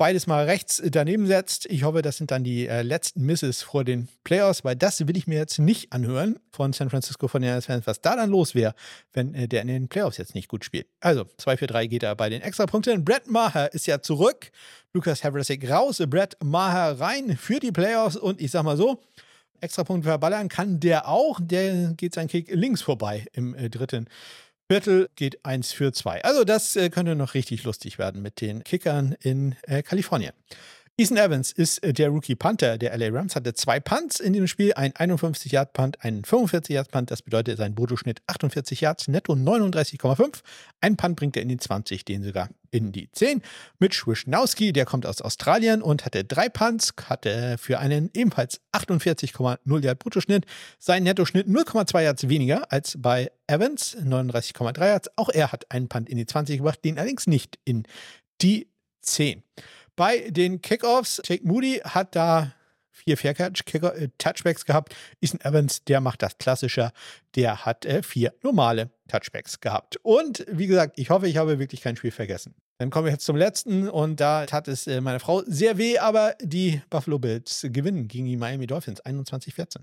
beides mal rechts daneben setzt. Ich hoffe, das sind dann die äh, letzten Misses vor den Playoffs, weil das will ich mir jetzt nicht anhören von San Francisco von den Fans, was da dann los wäre, wenn äh, der in den Playoffs jetzt nicht gut spielt. Also 2 für 3 geht er bei den Extrapunkten. Brett Maher ist ja zurück. Lukas Havrasek raus, Brett Maher rein für die Playoffs und ich sag mal so, Extrapunkt verballern kann der auch. Der geht sein Kick links vorbei im äh, dritten Viertel geht 1 für 2. Also das äh, könnte noch richtig lustig werden mit den Kickern in äh, Kalifornien. Ethan Evans ist äh, der Rookie Panther der LA Rams, hatte zwei Punts in dem Spiel, ein 51-Yard-Punt, einen 45-Yard-Punt, das bedeutet sein Bruttoschnitt 48 Yards, netto 39,5. Ein Punt bringt er in die 20, den sogar in die 10. Mitch Wischnowski, der kommt aus Australien und hatte drei Punts, hatte für einen ebenfalls 48,0 Yard Bruttoschnitt, sein Nettoschnitt 0,2 Yards weniger als bei Evans, 39,3 Yards. Auch er hat einen Punt in die 20 gebracht, den allerdings nicht in die 10. Bei den Kickoffs, Jake Moody hat da vier Fair-Touchbacks äh, gehabt. Ethan Evans, der macht das Klassische. Der hat äh, vier normale Touchbacks gehabt. Und wie gesagt, ich hoffe, ich habe wirklich kein Spiel vergessen. Dann kommen wir jetzt zum letzten und da tat es äh, meiner Frau sehr weh, aber die Buffalo Bills gewinnen gegen die Miami Dolphins 21-14.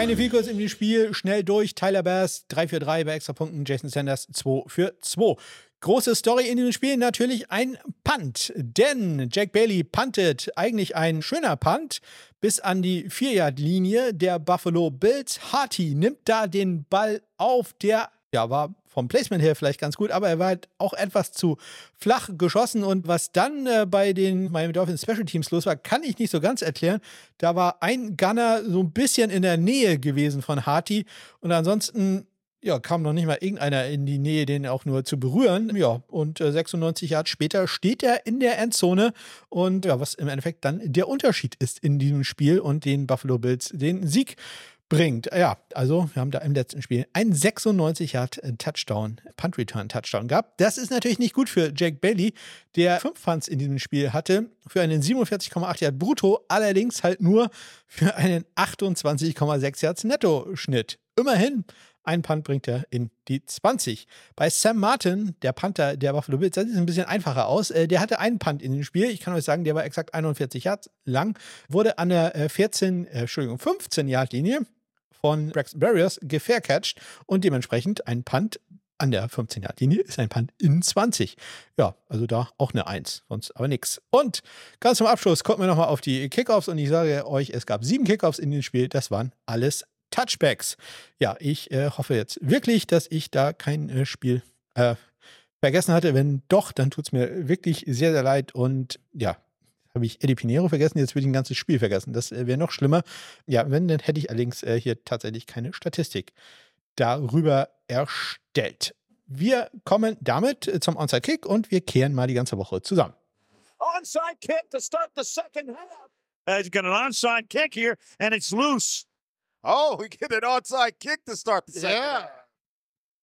Keine Vielkurs im Spiel, schnell durch. Tyler Bass 3 für 3 bei Extrapunkten, Jason Sanders 2 für 2. Große Story in diesem Spiel natürlich ein Punt, denn Jack Bailey puntet eigentlich ein schöner Punt bis an die 4-Yard-Linie der Buffalo Bills. Harty nimmt da den Ball auf, der ja, war vom Placement her vielleicht ganz gut, aber er war halt auch etwas zu flach geschossen. Und was dann äh, bei den Miami Dolphins Special Teams los war, kann ich nicht so ganz erklären. Da war ein Gunner so ein bisschen in der Nähe gewesen von Harty und ansonsten ja, kam noch nicht mal irgendeiner in die Nähe, den auch nur zu berühren. Ja, und äh, 96 Jahre später steht er in der Endzone und ja, was im Endeffekt dann der Unterschied ist in diesem Spiel und den Buffalo Bills den Sieg bringt. Ja, also wir haben da im letzten Spiel einen 96 Yard Touchdown, Punt Return Touchdown gehabt. Das ist natürlich nicht gut für Jake Bailey, der fünf Punts in diesem Spiel hatte, für einen 47,8 Yard Brutto, allerdings halt nur für einen 28,6 Yards Netto-Schnitt. Immerhin ein Punt bringt er in die 20. Bei Sam Martin, der Panther der Buffalo Bills, das sieht ein bisschen einfacher aus. Äh, der hatte einen Punt in dem Spiel. Ich kann euch sagen, der war exakt 41 Yards lang. Wurde an der 14, äh, äh, Entschuldigung, 15 Yard Linie von Braxton Barriers gefaircatcht und dementsprechend ein Punt an der 15-Yard-Linie ist ein Punt in 20. Ja, also da auch eine 1, sonst aber nichts. Und ganz zum Abschluss kommen wir nochmal auf die Kickoffs und ich sage euch, es gab sieben Kickoffs in dem Spiel, das waren alles Touchbacks. Ja, ich äh, hoffe jetzt wirklich, dass ich da kein äh, Spiel äh, vergessen hatte. Wenn doch, dann tut es mir wirklich sehr, sehr leid und ja, habe ich Eddie Pinero vergessen, jetzt würde ich ein ganzes Spiel vergessen. Das äh, wäre noch schlimmer. Ja, wenn, dann hätte ich allerdings äh, hier tatsächlich keine Statistik darüber erstellt. Wir kommen damit äh, zum Onside Kick und wir kehren mal die ganze Woche zusammen. Onside kick to start the second half. Uh, he's got an onside kick here and it's loose. Oh, we get an onside kick to start the second yeah.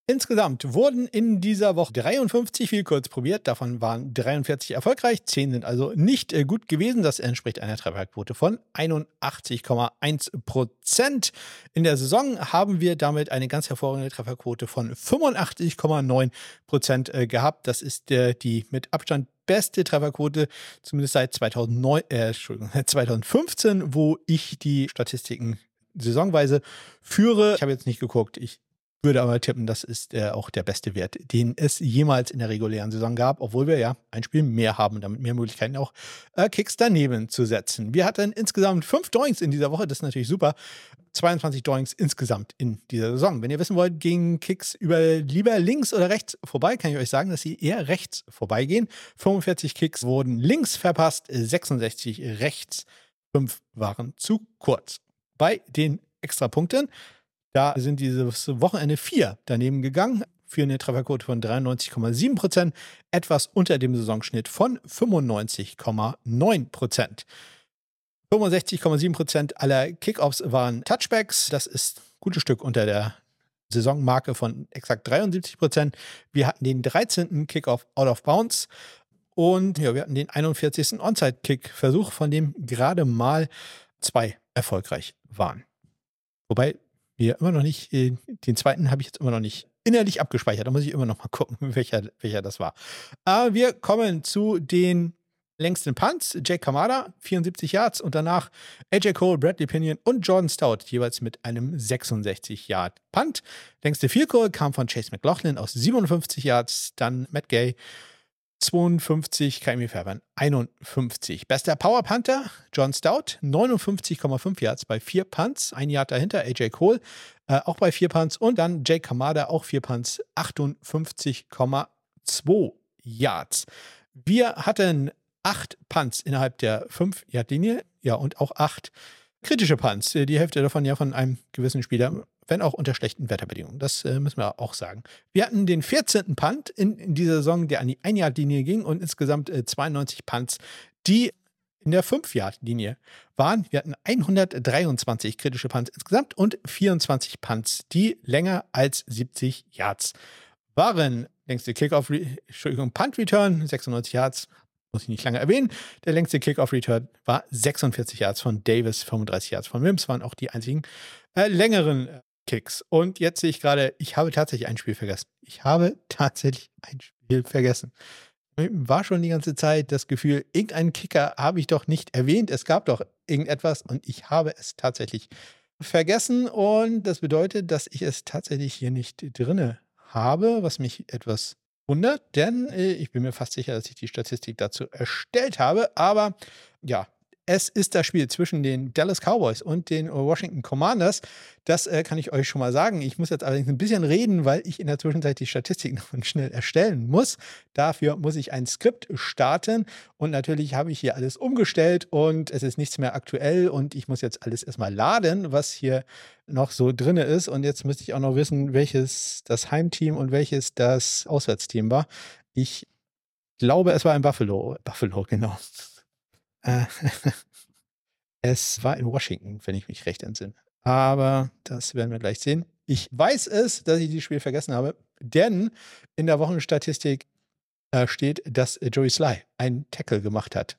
Insgesamt wurden in dieser Woche 53 Vielkurz probiert, davon waren 43 erfolgreich, 10 sind also nicht äh, gut gewesen. Das entspricht einer Trefferquote von 81,1 Prozent. In der Saison haben wir damit eine ganz hervorragende Trefferquote von 85,9 Prozent äh, gehabt. Das ist äh, die mit Abstand beste Trefferquote, zumindest seit 2009, äh, 2015, wo ich die Statistiken saisonweise führe. Ich habe jetzt nicht geguckt. Ich würde aber tippen, das ist äh, auch der beste Wert, den es jemals in der regulären Saison gab, obwohl wir ja ein Spiel mehr haben, damit mehr Möglichkeiten auch äh, Kicks daneben zu setzen. Wir hatten insgesamt fünf Doings in dieser Woche, das ist natürlich super. 22 Doings insgesamt in dieser Saison. Wenn ihr wissen wollt, gehen Kicks über lieber links oder rechts vorbei, kann ich euch sagen, dass sie eher rechts vorbeigehen. 45 Kicks wurden links verpasst, 66 rechts, 5 waren zu kurz. Bei den Extrapunkten da sind dieses Wochenende vier daneben gegangen für eine Trefferquote von 93,7 Prozent, etwas unter dem Saisonschnitt von 95,9 Prozent. 65,7 Prozent aller Kickoffs waren Touchbacks. Das ist ein gutes Stück unter der Saisonmarke von exakt 73 Prozent. Wir hatten den 13. Kickoff out of bounds und ja, wir hatten den 41. Onside-Kick-Versuch, von dem gerade mal zwei erfolgreich waren. Wobei wir immer noch nicht, äh, den zweiten habe ich jetzt immer noch nicht innerlich abgespeichert. Da muss ich immer noch mal gucken, welcher, welcher das war. Aber wir kommen zu den längsten Punts. Jake Kamada, 74 Yards und danach AJ Cole, Bradley Pinion und Jordan Stout, jeweils mit einem 66 Yard Punt. Längste Vielkohl kam von Chase McLaughlin aus 57 Yards, dann Matt Gay 52, Kaimi Fairbairn 51. Bester Power Panther, John Stout, 59,5 Yards bei vier Punts, ein Yard dahinter, AJ Cole, äh, auch bei vier Punts und dann Jake Kamada, auch vier Punts, 58,2 Yards. Wir hatten acht Punts innerhalb der 5-Yard-Linie, ja, und auch acht kritische Punts. Die Hälfte davon ja von einem gewissen Spieler wenn auch unter schlechten Wetterbedingungen. Das äh, müssen wir auch sagen. Wir hatten den 14. Punt in, in dieser Saison, der an die 1-Yard-Linie ging und insgesamt äh, 92 Punts, die in der 5-Yard-Linie waren. Wir hatten 123 kritische Punts insgesamt und 24 Punts, die länger als 70 Yards waren. Längste Kickoff, Entschuldigung, Punt Return, 96 Yards, muss ich nicht lange erwähnen. Der längste Kickoff Return war 46 Yards von Davis, 35 Yards von Mims, waren auch die einzigen äh, längeren äh, Kicks. Und jetzt sehe ich gerade, ich habe tatsächlich ein Spiel vergessen. Ich habe tatsächlich ein Spiel vergessen. War schon die ganze Zeit das Gefühl, irgendeinen Kicker habe ich doch nicht erwähnt. Es gab doch irgendetwas und ich habe es tatsächlich vergessen und das bedeutet, dass ich es tatsächlich hier nicht drinne habe, was mich etwas wundert, denn äh, ich bin mir fast sicher, dass ich die Statistik dazu erstellt habe. Aber ja, es ist das Spiel zwischen den Dallas Cowboys und den Washington Commanders. Das äh, kann ich euch schon mal sagen. Ich muss jetzt allerdings ein bisschen reden, weil ich in der Zwischenzeit die Statistik noch schnell erstellen muss. Dafür muss ich ein Skript starten und natürlich habe ich hier alles umgestellt und es ist nichts mehr aktuell und ich muss jetzt alles erstmal laden, was hier noch so drin ist. Und jetzt müsste ich auch noch wissen, welches das Heimteam und welches das Auswärtsteam war. Ich glaube, es war ein Buffalo. Buffalo, genau. Äh, es war in Washington, wenn ich mich recht entsinne. Aber das werden wir gleich sehen. Ich weiß es, dass ich dieses Spiel vergessen habe, denn in der Wochenstatistik äh, steht, dass Joey Sly einen Tackle gemacht hat.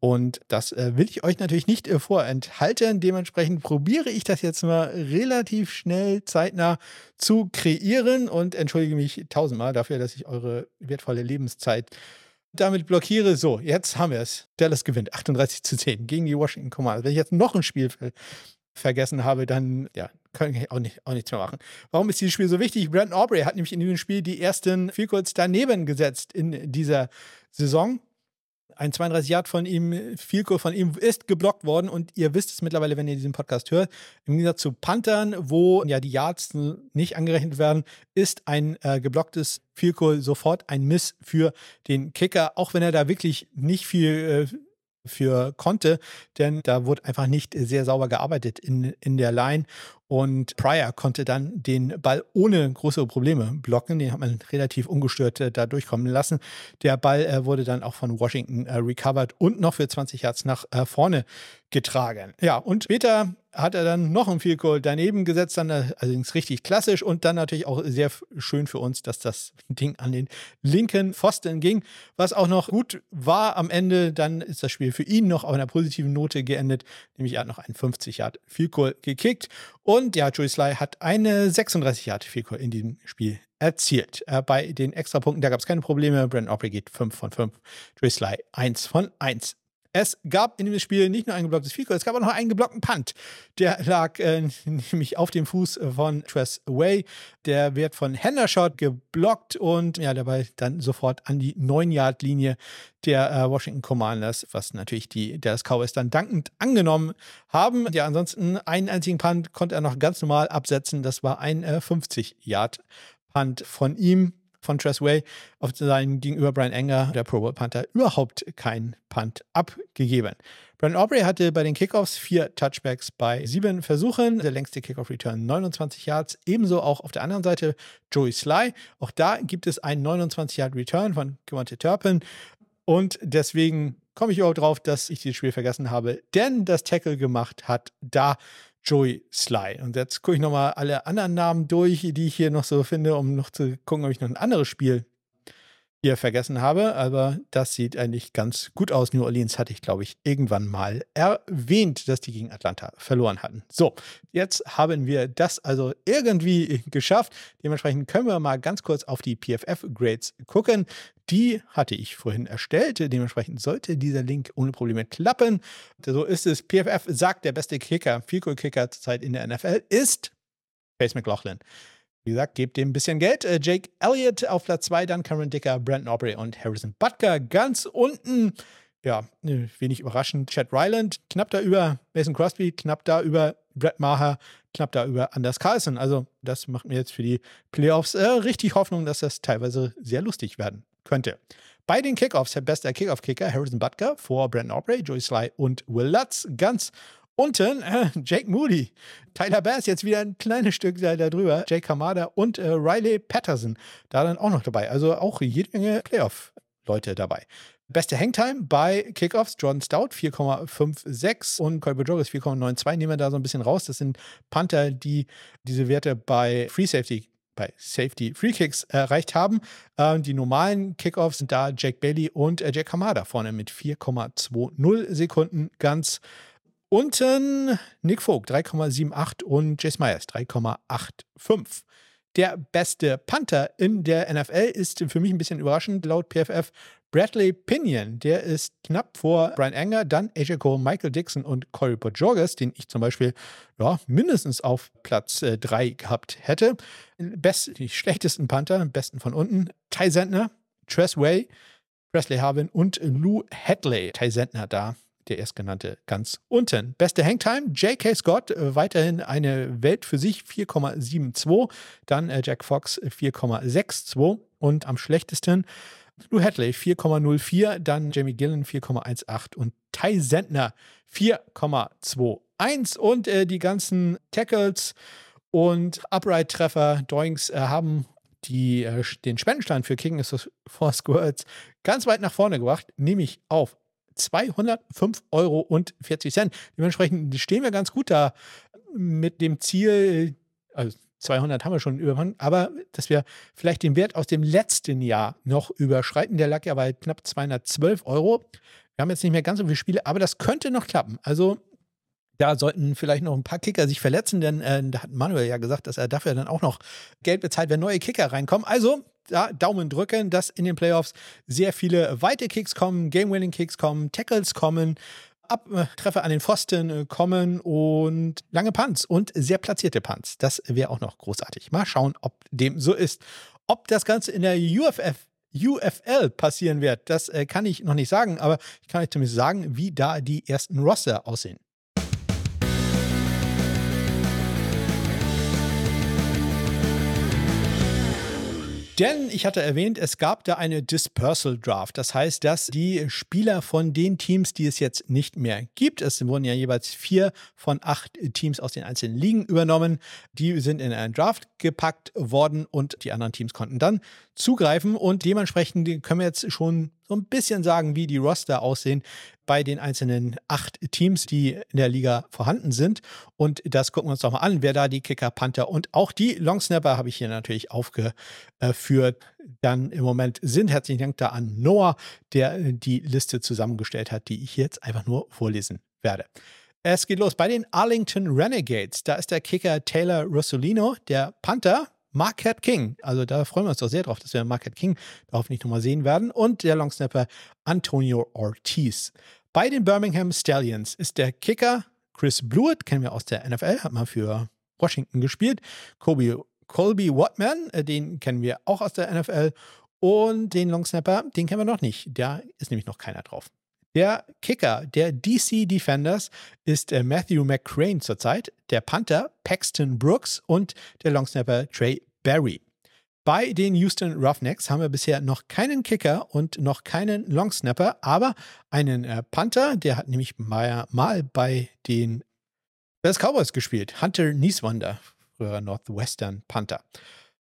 Und das äh, will ich euch natürlich nicht äh, vorenthalten. Dementsprechend probiere ich das jetzt mal relativ schnell, zeitnah zu kreieren und entschuldige mich tausendmal dafür, dass ich eure wertvolle Lebenszeit damit blockiere. So, jetzt haben wir es. Dallas gewinnt 38 zu 10 gegen die Washington Commanders. Wenn ich jetzt noch ein Spiel vergessen habe, dann ja, kann ich auch, nicht, auch nichts mehr machen. Warum ist dieses Spiel so wichtig? Brandon Aubrey hat nämlich in diesem Spiel die ersten Field Goals daneben gesetzt in dieser Saison ein 32 Yard von ihm, viel von ihm ist geblockt worden und ihr wisst es mittlerweile, wenn ihr diesen Podcast hört. Im Gegensatz zu Panthern, wo ja die Yards nicht angerechnet werden, ist ein äh, geblocktes Field sofort ein Miss für den Kicker, auch wenn er da wirklich nicht viel äh, für konnte, denn da wurde einfach nicht sehr sauber gearbeitet in, in der Line. Und Pryor konnte dann den Ball ohne große Probleme blocken. Den hat man relativ ungestört äh, da durchkommen lassen. Der Ball äh, wurde dann auch von Washington äh, recovered und noch für 20 Yards nach äh, vorne getragen. Ja, und später hat er dann noch ein Field Goal daneben gesetzt, dann äh, allerdings richtig klassisch und dann natürlich auch sehr schön für uns, dass das Ding an den linken Pfosten ging. Was auch noch gut war am Ende, dann ist das Spiel für ihn noch auf einer positiven Note geendet, nämlich er hat noch einen 50 Yard Field Goal gekickt und ja, Joey Sly hat eine 36 Yard Field in diesem Spiel erzielt. Äh, bei den Extrapunkten, da gab es keine Probleme. Brandon Aubrey geht 5 von 5, Joey Sly 1 von 1. Es gab in dem Spiel nicht nur ein geblocktes Field es gab auch noch einen geblockten Punt. Der lag äh, nämlich auf dem Fuß von Tress Away. Der wird von Hendershot geblockt und ja, dabei dann sofort an die 9-Yard-Linie der äh, Washington Commanders, was natürlich die Dallas Cowboys dann dankend angenommen haben. Ja, ansonsten einen einzigen Punt konnte er noch ganz normal absetzen. Das war ein äh, 50-Yard-Punt von ihm von Tressway auf seinen gegenüber Brian Enger, der Pro Bowl Panther, überhaupt keinen Punt abgegeben. Brian Aubrey hatte bei den Kickoffs vier Touchbacks bei sieben Versuchen. Der längste Kickoff-Return 29 Yards. Ebenso auch auf der anderen Seite Joey Sly. Auch da gibt es einen 29-Yard-Return von Gewante Turpin. Und deswegen komme ich überhaupt drauf, dass ich dieses Spiel vergessen habe. Denn das Tackle gemacht hat da Joey Sly. Und jetzt gucke ich nochmal alle anderen Namen durch, die ich hier noch so finde, um noch zu gucken, ob ich noch ein anderes Spiel hier vergessen habe, aber das sieht eigentlich ganz gut aus. New Orleans hatte ich, glaube ich, irgendwann mal erwähnt, dass die gegen Atlanta verloren hatten. So, jetzt haben wir das also irgendwie geschafft. Dementsprechend können wir mal ganz kurz auf die PFF-Grades gucken. Die hatte ich vorhin erstellt. Dementsprechend sollte dieser Link ohne Probleme klappen. So ist es. PFF sagt, der beste Kicker, Field Kicker zurzeit in der NFL ist Pace McLaughlin. Wie gesagt, gebt dem ein bisschen Geld. Äh, Jake Elliott auf Platz 2, dann Cameron Dicker, Brandon Aubrey und Harrison Butker ganz unten. Ja, wenig überraschend. Chad Ryland, knapp da über Mason Crosby, knapp da über Brett Maher, knapp da über Anders Carlson. Also, das macht mir jetzt für die Playoffs äh, richtig Hoffnung, dass das teilweise sehr lustig werden könnte. Bei den Kickoffs, der beste Kickoff-Kicker Harrison Butker vor Brandon Aubrey, Joey Sly und Will Lutz. Ganz Unten äh, Jake Moody, Tyler Bass, jetzt wieder ein kleines Stück da, drüber, Jake Kamada und äh, Riley Patterson da dann auch noch dabei. Also auch jede Menge Playoff-Leute dabei. Beste Hangtime bei Kickoffs, Jordan Stout 4,56 und Colby Joggers 4,92. Nehmen wir da so ein bisschen raus. Das sind Panther, die diese Werte bei Free Safety bei Safety Free Kicks erreicht haben. Ähm, die normalen Kickoffs sind da Jack Bailey und äh, Jack Kamada vorne mit 4,20 Sekunden ganz Unten Nick Vogt 3,78 und Jace Myers 3,85. Der beste Panther in der NFL ist für mich ein bisschen überraschend. Laut PFF Bradley Pinion, der ist knapp vor Brian Anger, dann AJ Cole, Michael Dixon und Corey Pojorges, den ich zum Beispiel ja, mindestens auf Platz 3 äh, gehabt hätte. Best, die schlechtesten Panther, besten von unten, Ty Sentner, Tress Way, Presley Harvin und Lou Hadley. Ty Sentner da der erstgenannte ganz unten. Beste Hangtime, J.K. Scott, äh, weiterhin eine Welt für sich, 4,72. Dann äh, Jack Fox 4,62. Und am schlechtesten Lou Hadley 4,04, dann Jamie Gillen 4,18 und Ty Sentner 4,21. Und äh, die ganzen Tackles und Upright-Treffer, Doings, äh, haben die, äh, den Spendenstand für King for Squirts ganz weit nach vorne gebracht, nämlich auf 205,40 Euro. Dementsprechend stehen wir ganz gut da mit dem Ziel, also 200 haben wir schon überwunden, aber dass wir vielleicht den Wert aus dem letzten Jahr noch überschreiten. Der lag ja bei knapp 212 Euro. Wir haben jetzt nicht mehr ganz so viele Spiele, aber das könnte noch klappen. Also da sollten vielleicht noch ein paar Kicker sich verletzen, denn äh, da hat Manuel ja gesagt, dass er dafür dann auch noch Geld bezahlt, wenn neue Kicker reinkommen. Also Daumen drücken, dass in den Playoffs sehr viele weite Kicks kommen, Game-Winning-Kicks kommen, Tackles kommen, Abtreffer an den Pfosten äh, kommen und lange Punts und sehr platzierte Punts. Das wäre auch noch großartig. Mal schauen, ob dem so ist. Ob das Ganze in der UFF UFL passieren wird, das äh, kann ich noch nicht sagen, aber ich kann euch zumindest sagen, wie da die ersten Roster aussehen. Denn ich hatte erwähnt, es gab da eine Dispersal Draft. Das heißt, dass die Spieler von den Teams, die es jetzt nicht mehr gibt, es wurden ja jeweils vier von acht Teams aus den einzelnen Ligen übernommen, die sind in einen Draft gepackt worden und die anderen Teams konnten dann zugreifen und dementsprechend können wir jetzt schon so ein bisschen sagen, wie die Roster aussehen bei den einzelnen acht Teams, die in der Liga vorhanden sind. Und das gucken wir uns doch mal an, wer da die Kicker, Panther und auch die Longsnapper habe ich hier natürlich aufgeführt, dann im Moment sind. Herzlichen Dank da an Noah, der die Liste zusammengestellt hat, die ich jetzt einfach nur vorlesen werde. Es geht los bei den Arlington Renegades. Da ist der Kicker Taylor Rossolino, der Panther Marquette King. Also da freuen wir uns doch sehr drauf, dass wir Marquette King darauf nicht nochmal sehen werden. Und der Longsnapper Antonio Ortiz. Bei den Birmingham Stallions ist der Kicker Chris Blewett, kennen wir aus der NFL, hat mal für Washington gespielt. Kobe, Colby Watman, äh, den kennen wir auch aus der NFL. Und den Longsnapper, den kennen wir noch nicht. Da ist nämlich noch keiner drauf. Der Kicker der DC Defenders ist äh, Matthew McCrane zurzeit, der Panther Paxton Brooks und der Longsnapper Trey Barry. Bei den Houston Roughnecks haben wir bisher noch keinen Kicker und noch keinen Longsnapper, aber einen äh, Panther, der hat nämlich mal, bei den Dallas Cowboys gespielt. Hunter Nieswander, früher Northwestern Panther.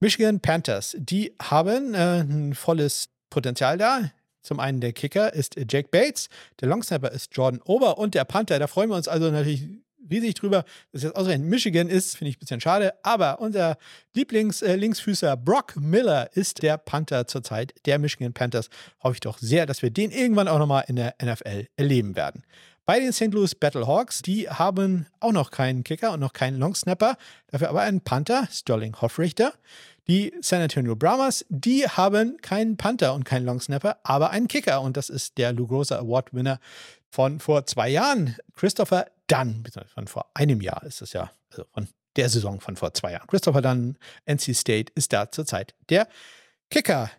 Michigan Panthers, die haben äh, ein volles Potenzial da. Zum einen der Kicker ist Jake Bates, der Longsnapper ist Jordan Ober und der Panther, da freuen wir uns also natürlich riesig drüber, dass jetzt ausgerechnet Michigan ist, finde ich ein bisschen schade. Aber unser Lieblings-Linksfüßer äh, Brock Miller ist der Panther zurzeit der Michigan Panthers. Hoffe ich doch sehr, dass wir den irgendwann auch nochmal in der NFL erleben werden. Bei den St. Louis Battlehawks, die haben auch noch keinen Kicker und noch keinen Longsnapper, dafür aber einen Panther, Sterling Hoffrichter. Die San Antonio Brahmas, die haben keinen Panther und keinen Longsnapper, aber einen Kicker. Und das ist der Lugrosa Award-Winner von vor zwei Jahren, Christopher Dunn. Von vor einem Jahr ist es ja, also von der Saison von vor zwei Jahren. Christopher Dunn, NC State, ist da zurzeit der Kicker.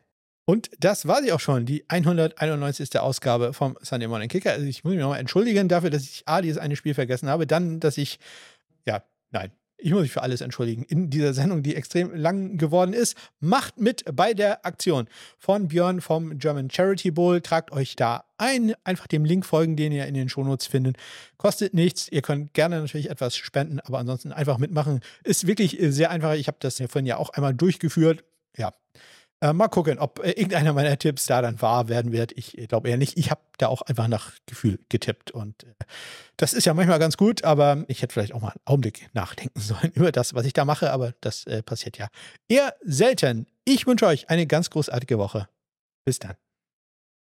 Und das war sie auch schon, die 191. Ausgabe vom Sunday Morning Kicker. Also ich muss mich nochmal entschuldigen dafür, dass ich A, dieses eine Spiel vergessen habe, dann, dass ich, ja, nein, ich muss mich für alles entschuldigen, in dieser Sendung, die extrem lang geworden ist. Macht mit bei der Aktion von Björn vom German Charity Bowl. Tragt euch da ein. Einfach dem Link folgen, den ihr in den Shownotes findet. Kostet nichts. Ihr könnt gerne natürlich etwas spenden, aber ansonsten einfach mitmachen. Ist wirklich sehr einfach. Ich habe das ja vorhin ja auch einmal durchgeführt. Ja, äh, mal gucken, ob äh, irgendeiner meiner Tipps da dann wahr werden wird. Ich äh, glaube eher nicht. Ich habe da auch einfach nach Gefühl getippt. Und äh, das ist ja manchmal ganz gut, aber ich hätte vielleicht auch mal einen Augenblick nachdenken sollen über das, was ich da mache. Aber das äh, passiert ja eher selten. Ich wünsche euch eine ganz großartige Woche. Bis dann.